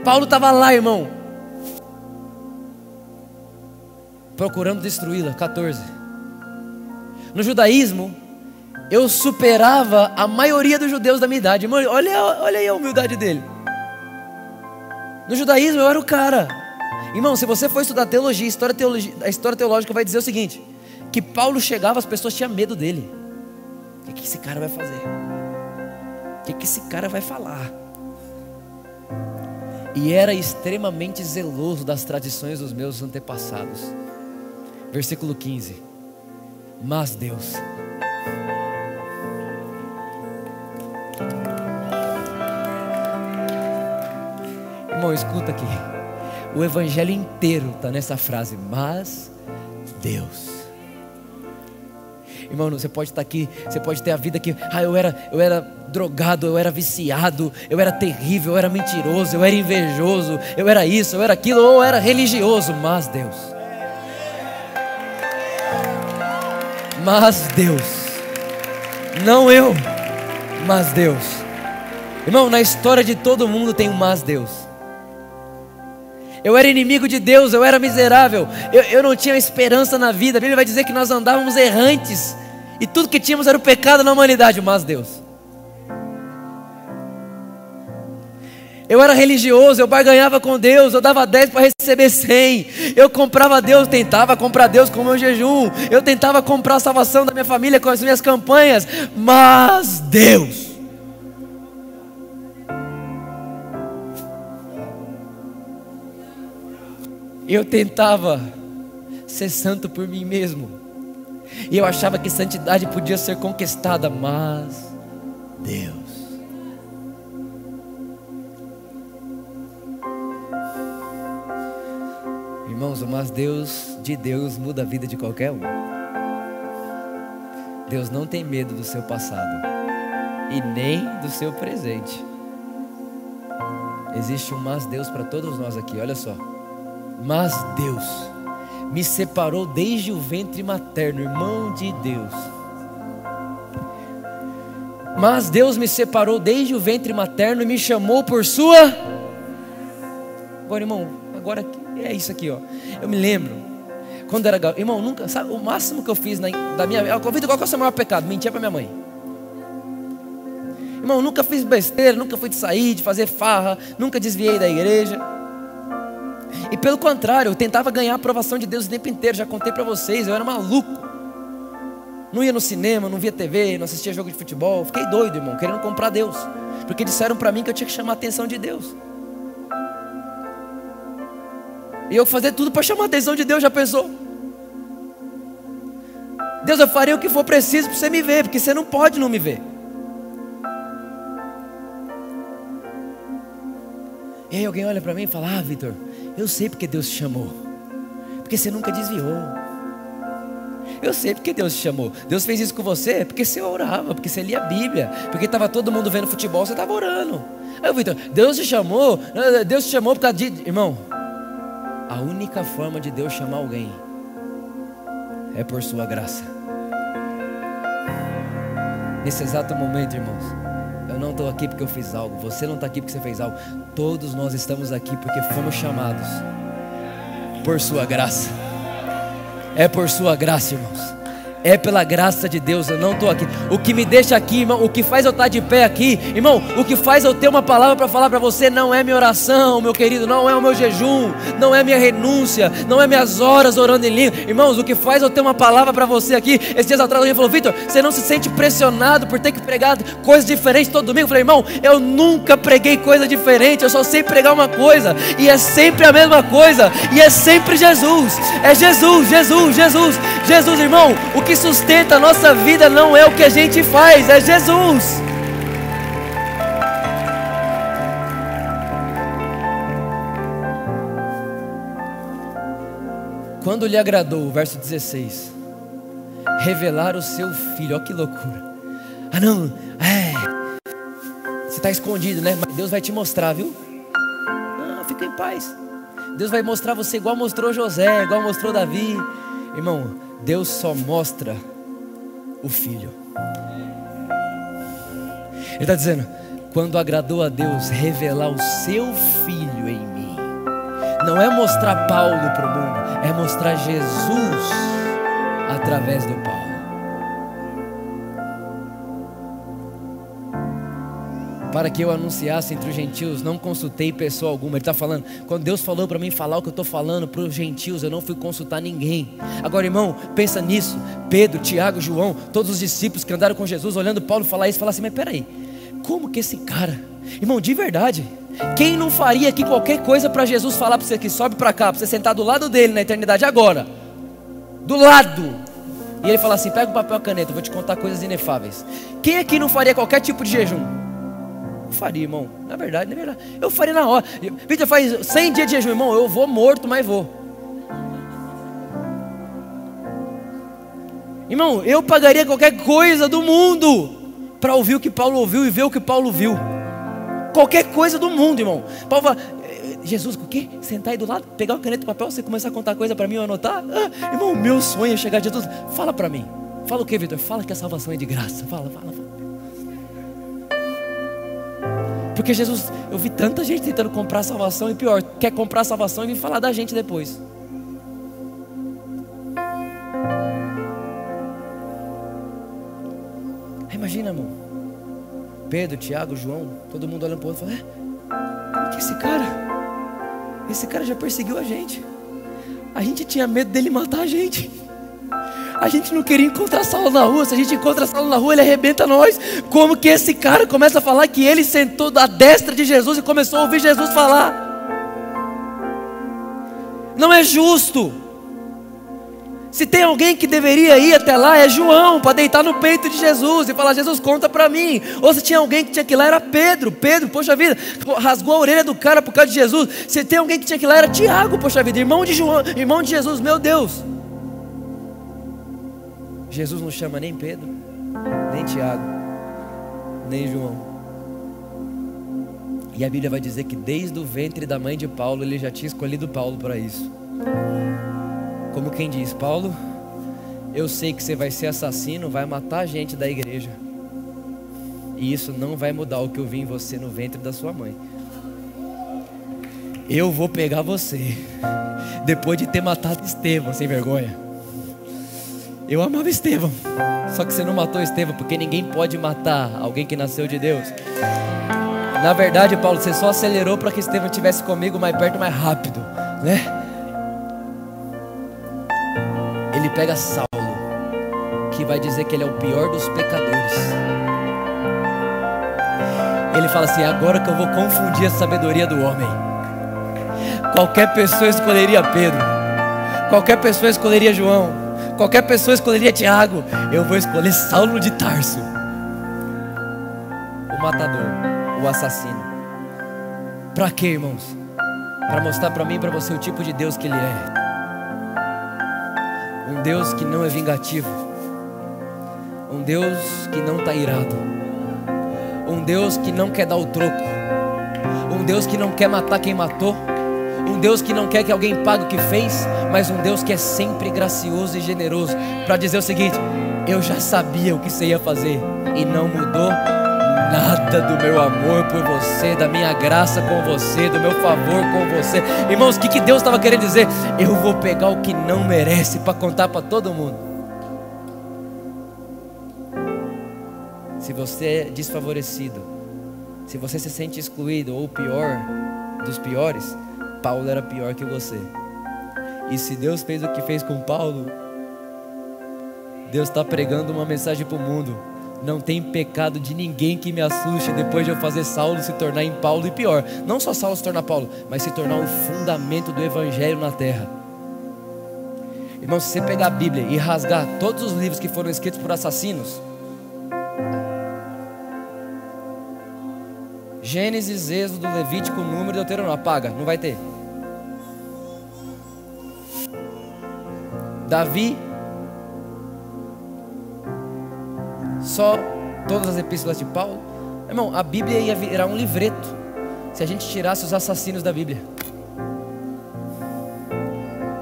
Paulo estava lá, irmão. Procurando destruí-la. 14. No judaísmo, eu superava a maioria dos judeus da minha idade. Irmão, olha, olha aí a humildade dele. No judaísmo eu era o cara. Irmão, se você for estudar teologia, história teologia, a história teológica vai dizer o seguinte: que Paulo chegava, as pessoas tinham medo dele. O que, esse cara vai fazer? O que, que esse cara vai falar? E era extremamente zeloso das tradições dos meus antepassados. Versículo 15. Mas Deus irmão, escuta aqui. O evangelho inteiro está nessa frase, mas Deus. Irmão, você pode estar aqui, você pode ter a vida que, ah, eu era, eu era drogado, eu era viciado, eu era terrível, eu era mentiroso, eu era invejoso, eu era isso, eu era aquilo, ou eu era religioso, mas Deus. Mas Deus. Não eu, mas Deus. Irmão, na história de todo mundo tem um mas Deus. Eu era inimigo de Deus, eu era miserável, eu, eu não tinha esperança na vida. A Bíblia vai dizer que nós andávamos errantes e tudo que tínhamos era o pecado na humanidade, mas Deus. Eu era religioso, eu barganhava com Deus, eu dava 10 para receber 100. Eu comprava Deus, tentava comprar Deus com o meu jejum. Eu tentava comprar a salvação da minha família com as minhas campanhas. Mas Deus Eu tentava ser santo por mim mesmo. E eu achava que santidade podia ser conquistada, mas Deus. Irmãos, mas Deus de Deus muda a vida de qualquer um. Deus não tem medo do seu passado e nem do seu presente. Existe um mas Deus para todos nós aqui, olha só. Mas Deus me separou desde o ventre materno, irmão de Deus. Mas Deus me separou desde o ventre materno e me chamou por sua. Agora, irmão, agora é isso aqui, ó. Eu me lembro quando era irmão, nunca, sabe, o máximo que eu fiz na, da minha vida, qual que é o seu maior pecado? Mentir para minha mãe. Irmão, nunca fiz besteira, nunca fui de sair, de fazer farra, nunca desviei da igreja. E pelo contrário, eu tentava ganhar a aprovação de Deus o tempo inteiro, já contei para vocês, eu era maluco. Não ia no cinema, não via TV, não assistia jogo de futebol. Fiquei doido, irmão, querendo comprar Deus. Porque disseram para mim que eu tinha que chamar a atenção de Deus. E eu fazer tudo para chamar a atenção de Deus, já pensou? Deus, eu farei o que for preciso para você me ver, porque você não pode não me ver. E aí alguém olha para mim e fala: Ah, Vitor, eu sei porque Deus te chamou. Porque você nunca desviou. Eu sei porque Deus te chamou. Deus fez isso com você porque você orava, porque você lia a Bíblia, porque estava todo mundo vendo futebol, você estava orando. Aí, Vitor, Deus te chamou, eh, Deus te chamou por causa de. Irmão, a única forma de Deus chamar alguém é por sua graça. Nesse exato momento, irmãos. Eu não estou aqui porque eu fiz algo. Você não está aqui porque você fez algo. Todos nós estamos aqui porque fomos chamados por Sua graça. É por Sua graça, irmãos. É pela graça de Deus, eu não estou aqui. O que me deixa aqui, irmão, o que faz eu estar de pé aqui, irmão, o que faz eu ter uma palavra para falar para você não é minha oração, meu querido, não é o meu jejum, não é minha renúncia, não é minhas horas orando em língua. Irmãos, o que faz eu ter uma palavra para você aqui, esses dias atrás alguém falou, Vitor, você não se sente pressionado por ter que pregar coisas diferentes todo domingo? Eu falei, irmão, eu nunca preguei coisa diferente, eu só sei pregar uma coisa, e é sempre a mesma coisa, e é sempre Jesus, é Jesus, Jesus, Jesus, Jesus, irmão, o que que sustenta a nossa vida não é o que a gente faz, é Jesus. Quando lhe agradou, verso 16, revelar o seu filho, olha que loucura. Ah, não, é, você está escondido, né? Mas Deus vai te mostrar, viu? Ah, fica em paz. Deus vai mostrar você igual mostrou José, igual mostrou Davi. Irmão, Deus só mostra o Filho. Ele está dizendo: quando agradou a Deus revelar o seu Filho em mim, não é mostrar Paulo para o mundo, é mostrar Jesus através do Paulo. Para que eu anunciasse entre os gentios, não consultei pessoa alguma. Ele está falando, quando Deus falou para mim falar o que eu estou falando para os gentios, eu não fui consultar ninguém. Agora, irmão, pensa nisso. Pedro, Tiago, João, todos os discípulos que andaram com Jesus, olhando Paulo falar isso, falar assim: mas peraí, como que esse cara, irmão, de verdade, quem não faria aqui qualquer coisa para Jesus falar para você que sobe para cá, para você sentar do lado dele na eternidade agora? Do lado. E ele fala assim: pega o papel e a caneta, eu vou te contar coisas inefáveis. Quem aqui não faria qualquer tipo de jejum? Faria, irmão. Na verdade, na verdade. Eu faria na hora. Vitor faz 100 dias de jejum, irmão. Eu vou morto, mas vou. Irmão, eu pagaria qualquer coisa do mundo para ouvir o que Paulo ouviu e ver o que Paulo viu. Qualquer coisa do mundo, irmão. Paulo fala, eh, Jesus, o quê? Sentar aí do lado, pegar uma caneta e papel, você começar a contar coisa para mim, eu anotar? Ah, irmão, meu sonho é chegar a Jesus. Fala para mim. Fala o que, Vitor? Fala que a salvação é de graça. Fala, fala, fala. Porque Jesus, eu vi tanta gente tentando comprar salvação e pior, quer comprar salvação e vir falar da gente depois. Imagina, irmão. Pedro, Tiago, João, todo mundo olhando para o outro e falando: é, que esse cara, esse cara já perseguiu a gente. A gente tinha medo dele matar a gente. A gente não queria encontrar Saulo na rua. Se a gente encontra Saulo na rua, ele arrebenta nós. Como que esse cara começa a falar que ele sentou da destra de Jesus e começou a ouvir Jesus falar? Não é justo. Se tem alguém que deveria ir até lá, é João, para deitar no peito de Jesus e falar: Jesus, conta para mim. Ou se tinha alguém que tinha que ir lá, era Pedro. Pedro, poxa vida, rasgou a orelha do cara por causa de Jesus. Se tem alguém que tinha que ir lá, era Tiago, poxa vida, irmão de João, irmão de Jesus, meu Deus. Jesus não chama nem Pedro, nem Tiago, nem João. E a Bíblia vai dizer que desde o ventre da mãe de Paulo, ele já tinha escolhido Paulo para isso. Como quem diz, Paulo, eu sei que você vai ser assassino, vai matar gente da igreja. E isso não vai mudar o que eu vi em você no ventre da sua mãe. Eu vou pegar você. Depois de ter matado Estevão, sem vergonha. Eu amava Estevão. Só que você não matou Estevão, porque ninguém pode matar alguém que nasceu de Deus. Na verdade, Paulo, você só acelerou para que Estevão estivesse comigo mais perto, mais rápido, né? ele pega Saulo, que vai dizer que ele é o pior dos pecadores. Ele fala assim: agora que eu vou confundir a sabedoria do homem. Qualquer pessoa escolheria Pedro, qualquer pessoa escolheria João, qualquer pessoa escolheria Tiago. Eu vou escolher Saulo de Tarso, o matador, o assassino. Para quê, irmãos? Para mostrar para mim e para você o tipo de Deus que Ele é. Um Deus que não é vingativo. Um Deus que não está irado. Um Deus que não quer dar o troco. Um Deus que não quer matar quem matou. Um Deus que não quer que alguém pague o que fez, mas um Deus que é sempre gracioso e generoso para dizer o seguinte: eu já sabia o que você ia fazer e não mudou nada do meu amor por você, da minha graça com você, do meu favor com você. Irmãos, o que, que Deus estava querendo dizer? Eu vou pegar o que não merece para contar para todo mundo. Se você é desfavorecido, se você se sente excluído ou pior dos piores, Paulo era pior que você. E se Deus fez o que fez com Paulo, Deus está pregando uma mensagem para o mundo não tem pecado de ninguém que me assuste depois de eu fazer Saulo se tornar em Paulo e pior. Não só Saulo se tornar Paulo, mas se tornar o fundamento do evangelho na terra. Irmão, se você pegar a Bíblia e rasgar todos os livros que foram escritos por assassinos, Gênesis, Êxodo, Levítico, Número, Deuteronômio, apaga, não vai ter. Davi só todas as epístolas de Paulo. Irmão, a Bíblia ia virar um livreto se a gente tirasse os assassinos da Bíblia.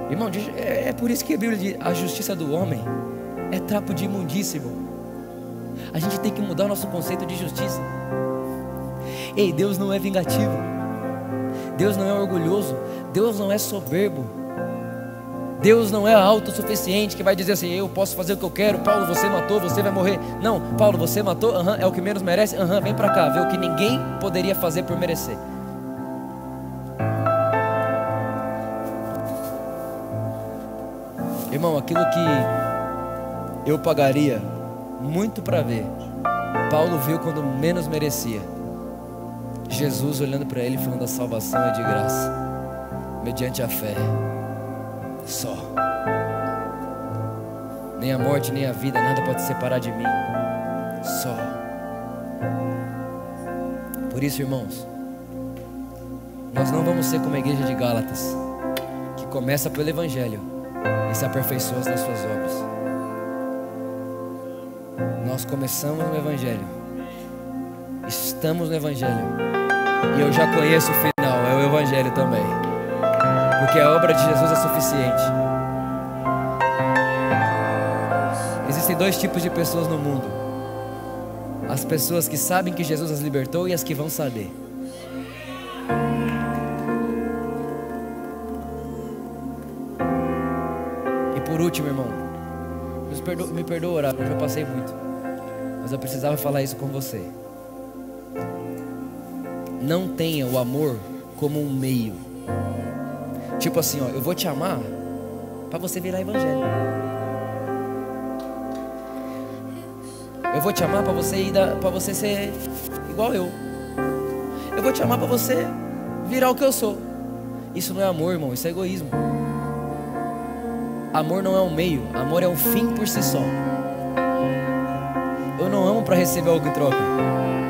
Irmão, é, é por isso que a Bíblia diz: a justiça do homem é trapo de imundícia, irmão. A gente tem que mudar o nosso conceito de justiça. Ei, Deus não é vingativo. Deus não é orgulhoso. Deus não é soberbo. Deus não é autossuficiente que vai dizer assim: eu posso fazer o que eu quero. Paulo, você matou, você vai morrer. Não, Paulo, você matou, uhum, é o que menos merece. Uhum, vem para cá, vê o que ninguém poderia fazer por merecer. Irmão, aquilo que eu pagaria muito para ver, Paulo viu quando menos merecia. Jesus olhando para ele falando: a salvação é de graça, mediante a fé só. Nem a morte, nem a vida, nada pode separar de mim. Só. Por isso, irmãos, nós não vamos ser como a igreja de Gálatas, que começa pelo Evangelho e se aperfeiçoa nas suas obras. Nós começamos no Evangelho, estamos no Evangelho, e eu já conheço o final, é o Evangelho também porque a obra de Jesus é suficiente. Existem dois tipos de pessoas no mundo: as pessoas que sabem que Jesus as libertou e as que vão saber. E por último, irmão, me perdoa, me perdoa orar, eu já passei muito, mas eu precisava falar isso com você. Não tenha o amor como um meio Tipo assim, ó, eu vou te amar para você virar evangelho. Eu vou te amar para você ir para você ser igual eu. Eu vou te amar para você virar o que eu sou. Isso não é amor, irmão, isso é egoísmo. Amor não é um meio, amor é um fim por si só. Eu não amo para receber algo em troca.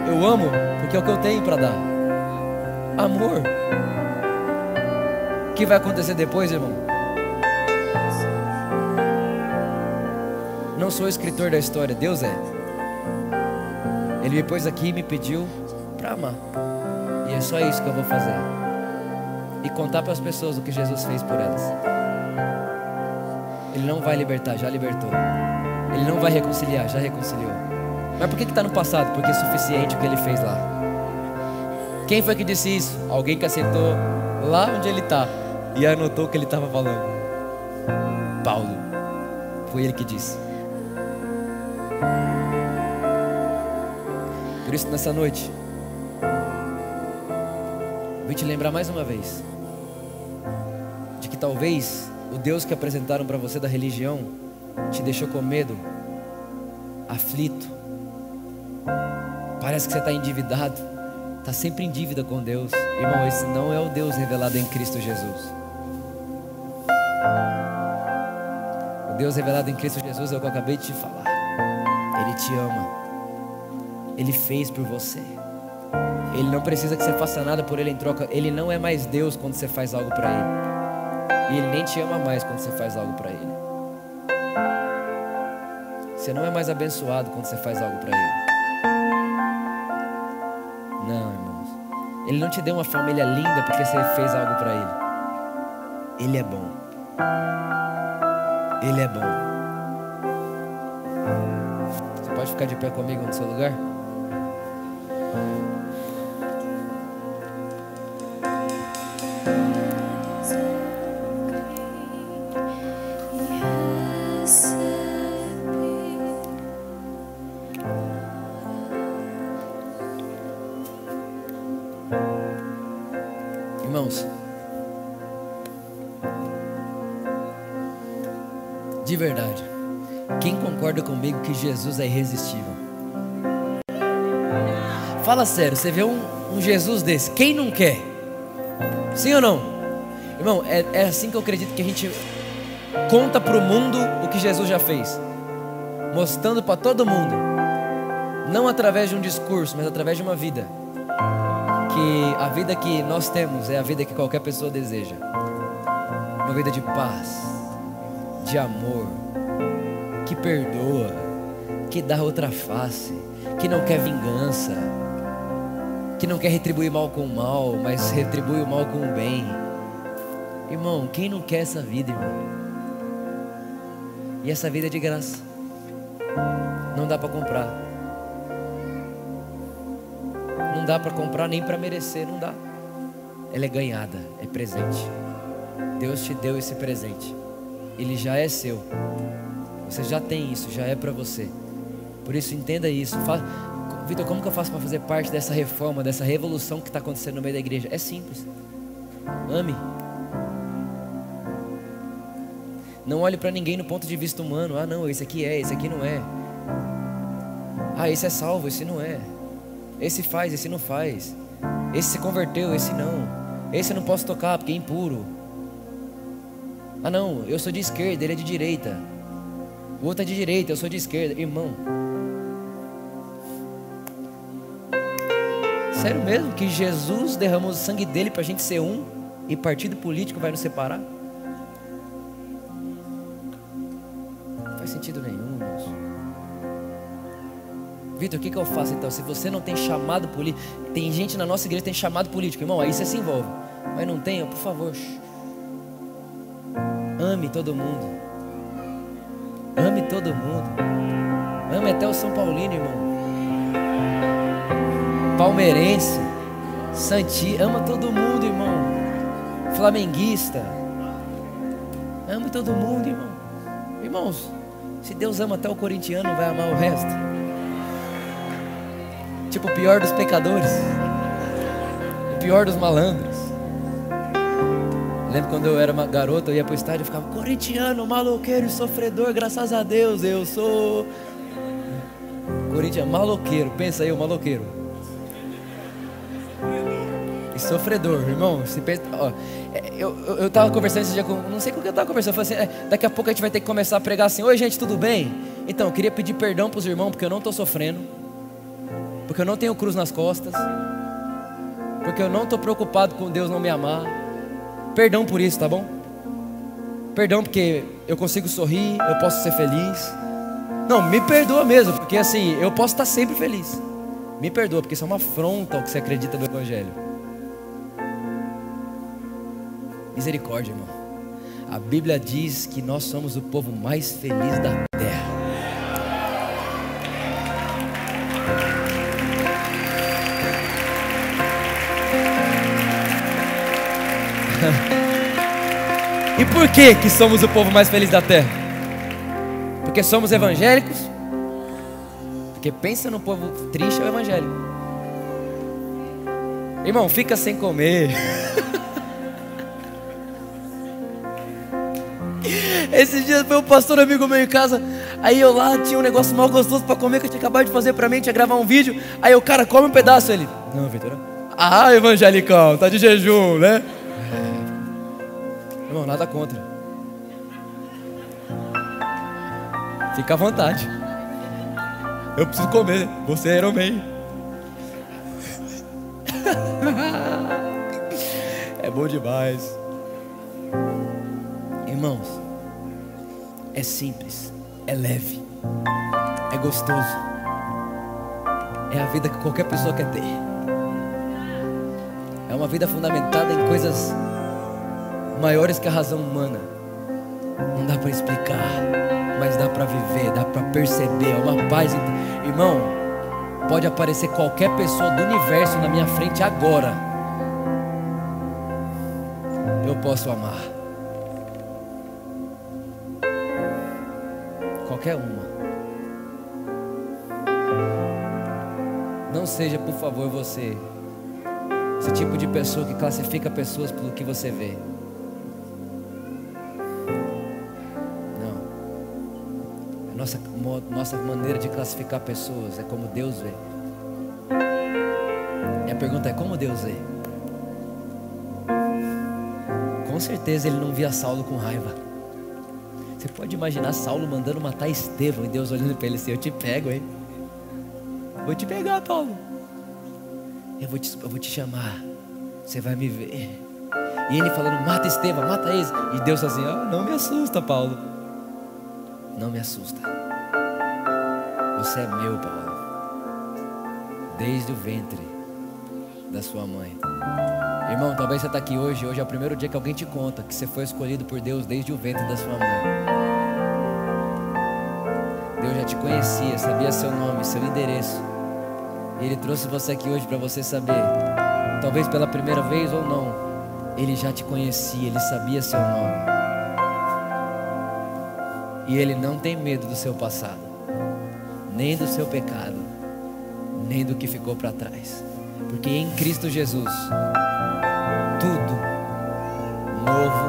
Eu amo porque é o que eu tenho para dar. Amor. O que vai acontecer depois, irmão? Não sou escritor da história, Deus é. Ele me pôs aqui e me pediu para amar. E é só isso que eu vou fazer. E contar para as pessoas o que Jesus fez por elas. Ele não vai libertar, já libertou. Ele não vai reconciliar, já reconciliou. Mas por que está no passado? Porque é suficiente o que ele fez lá. Quem foi que disse isso? Alguém que aceitou lá onde ele está e anotou o que ele estava falando. Paulo. Foi ele que disse. Por isso, nessa noite, vou te lembrar mais uma vez de que talvez o Deus que apresentaram para você da religião te deixou com medo, aflito. Parece que você está endividado, está sempre em dívida com Deus. Irmão, esse não é o Deus revelado em Cristo Jesus. Deus revelado em Cristo Jesus é o que eu acabei de te falar. Ele te ama. Ele fez por você. Ele não precisa que você faça nada por ele em troca. Ele não é mais Deus quando você faz algo para ele. E ele nem te ama mais quando você faz algo para ele. Você não é mais abençoado quando você faz algo para ele. Não, irmãos. Ele não te deu uma família linda porque você fez algo para ele. Ele é bom. Ele é bom. Você pode ficar de pé comigo no seu lugar? Irmãos, de verdade, quem concorda comigo que Jesus é irresistível? Fala sério, você vê um, um Jesus desse, quem não quer? Sim ou não? Irmão, é, é assim que eu acredito que a gente conta para o mundo o que Jesus já fez, mostrando para todo mundo, não através de um discurso, mas através de uma vida. Que a vida que nós temos é a vida que qualquer pessoa deseja, uma vida de paz, de amor, que perdoa, que dá outra face, que não quer vingança, que não quer retribuir mal com mal, mas retribui o mal com o bem. Irmão, quem não quer essa vida, irmão? E essa vida é de graça. Não dá para comprar. Não dá para comprar nem para merecer, não dá. Ela é ganhada, é presente. Deus te deu esse presente. Ele já é seu. Você já tem isso, já é para você. Por isso entenda isso. Vitor, como que eu faço para fazer parte dessa reforma, dessa revolução que está acontecendo no meio da igreja? É simples. Ame. Não olhe para ninguém no ponto de vista humano. Ah, não, esse aqui é, esse aqui não é. Ah, esse é salvo, esse não é. Esse faz, esse não faz. Esse se converteu, esse não. Esse eu não posso tocar porque é impuro. Ah, não, eu sou de esquerda, ele é de direita. O outro é de direita, eu sou de esquerda. Irmão. Sério mesmo que Jesus derramou o sangue dele para a gente ser um e partido político vai nos separar? Não faz sentido nenhum, irmãos. Vitor, o que, que eu faço então? Se você não tem chamado político, tem gente na nossa igreja que tem chamado político, irmão, aí você se envolve. Mas não tem, por favor. Ame todo mundo. Ame todo mundo. Ame até o São Paulino, irmão. Palmeirense. Santi, ama todo mundo, irmão. Flamenguista. Ame todo mundo, irmão. Irmãos, se Deus ama até o corintiano, vai amar o resto. Tipo o pior dos pecadores. O pior dos malandros. Lembro quando eu era uma garota, eu ia pro estádio e ficava corintiano, maloqueiro e sofredor, graças a Deus eu sou. Corinthians, maloqueiro, pensa aí, o maloqueiro. sofredor, irmão. Você pensa, ó, é, eu, eu, eu tava conversando esse dia com. Não sei com quem eu tava conversando. Eu falei assim: é, daqui a pouco a gente vai ter que começar a pregar assim: Oi, gente, tudo bem? Então, eu queria pedir perdão para os irmãos, porque eu não estou sofrendo. Porque eu não tenho cruz nas costas. Porque eu não estou preocupado com Deus não me amar. Perdão por isso, tá bom? Perdão porque eu consigo sorrir, eu posso ser feliz. Não, me perdoa mesmo, porque assim, eu posso estar sempre feliz. Me perdoa, porque isso é uma afronta ao que você acredita no Evangelho. Misericórdia, irmão. A Bíblia diz que nós somos o povo mais feliz da por que que somos o povo mais feliz da terra? Porque somos evangélicos? Porque pensa no povo triste é o evangélico. Irmão, fica sem comer. Esses dias foi um pastor amigo meu em casa. Aí eu lá tinha um negócio mal gostoso para comer que eu tinha acabado de fazer para mim, tinha gravar um vídeo. Aí o cara come um pedaço ele. Não, Vitor. Ah, evangelicão, tá de jejum, né? Irmão, nada contra. Fica à vontade. Eu preciso comer. Você é Iron é bom demais. Irmãos, é simples, é leve, é gostoso. É a vida que qualquer pessoa quer ter. É uma vida fundamentada em coisas maiores que a razão humana. Não dá para explicar, mas dá para viver, dá para perceber. É uma paz. Irmão, pode aparecer qualquer pessoa do universo na minha frente agora. Eu posso amar. Qualquer uma. Não seja, por favor, você esse tipo de pessoa que classifica pessoas pelo que você vê. Nossa, nossa maneira de classificar pessoas é como Deus vê. E a pergunta é: como Deus vê? Com certeza ele não via Saulo com raiva. Você pode imaginar Saulo mandando matar Estevão e Deus olhando para ele assim: Eu te pego, hein? Vou te pegar, Paulo. Eu vou te, eu vou te chamar. Você vai me ver. E ele falando: Mata Estevão, mata esse. E Deus assim: oh, Não me assusta, Paulo. Não me assusta. Você é meu, Paulo. Desde o ventre da sua mãe. Irmão, talvez você está aqui hoje. Hoje é o primeiro dia que alguém te conta que você foi escolhido por Deus desde o ventre da sua mãe. Deus já te conhecia, sabia seu nome, seu endereço. E Ele trouxe você aqui hoje para você saber, talvez pela primeira vez ou não, Ele já te conhecia, Ele sabia seu nome. E Ele não tem medo do seu passado, nem do seu pecado, nem do que ficou para trás, porque em Cristo Jesus, tudo novo.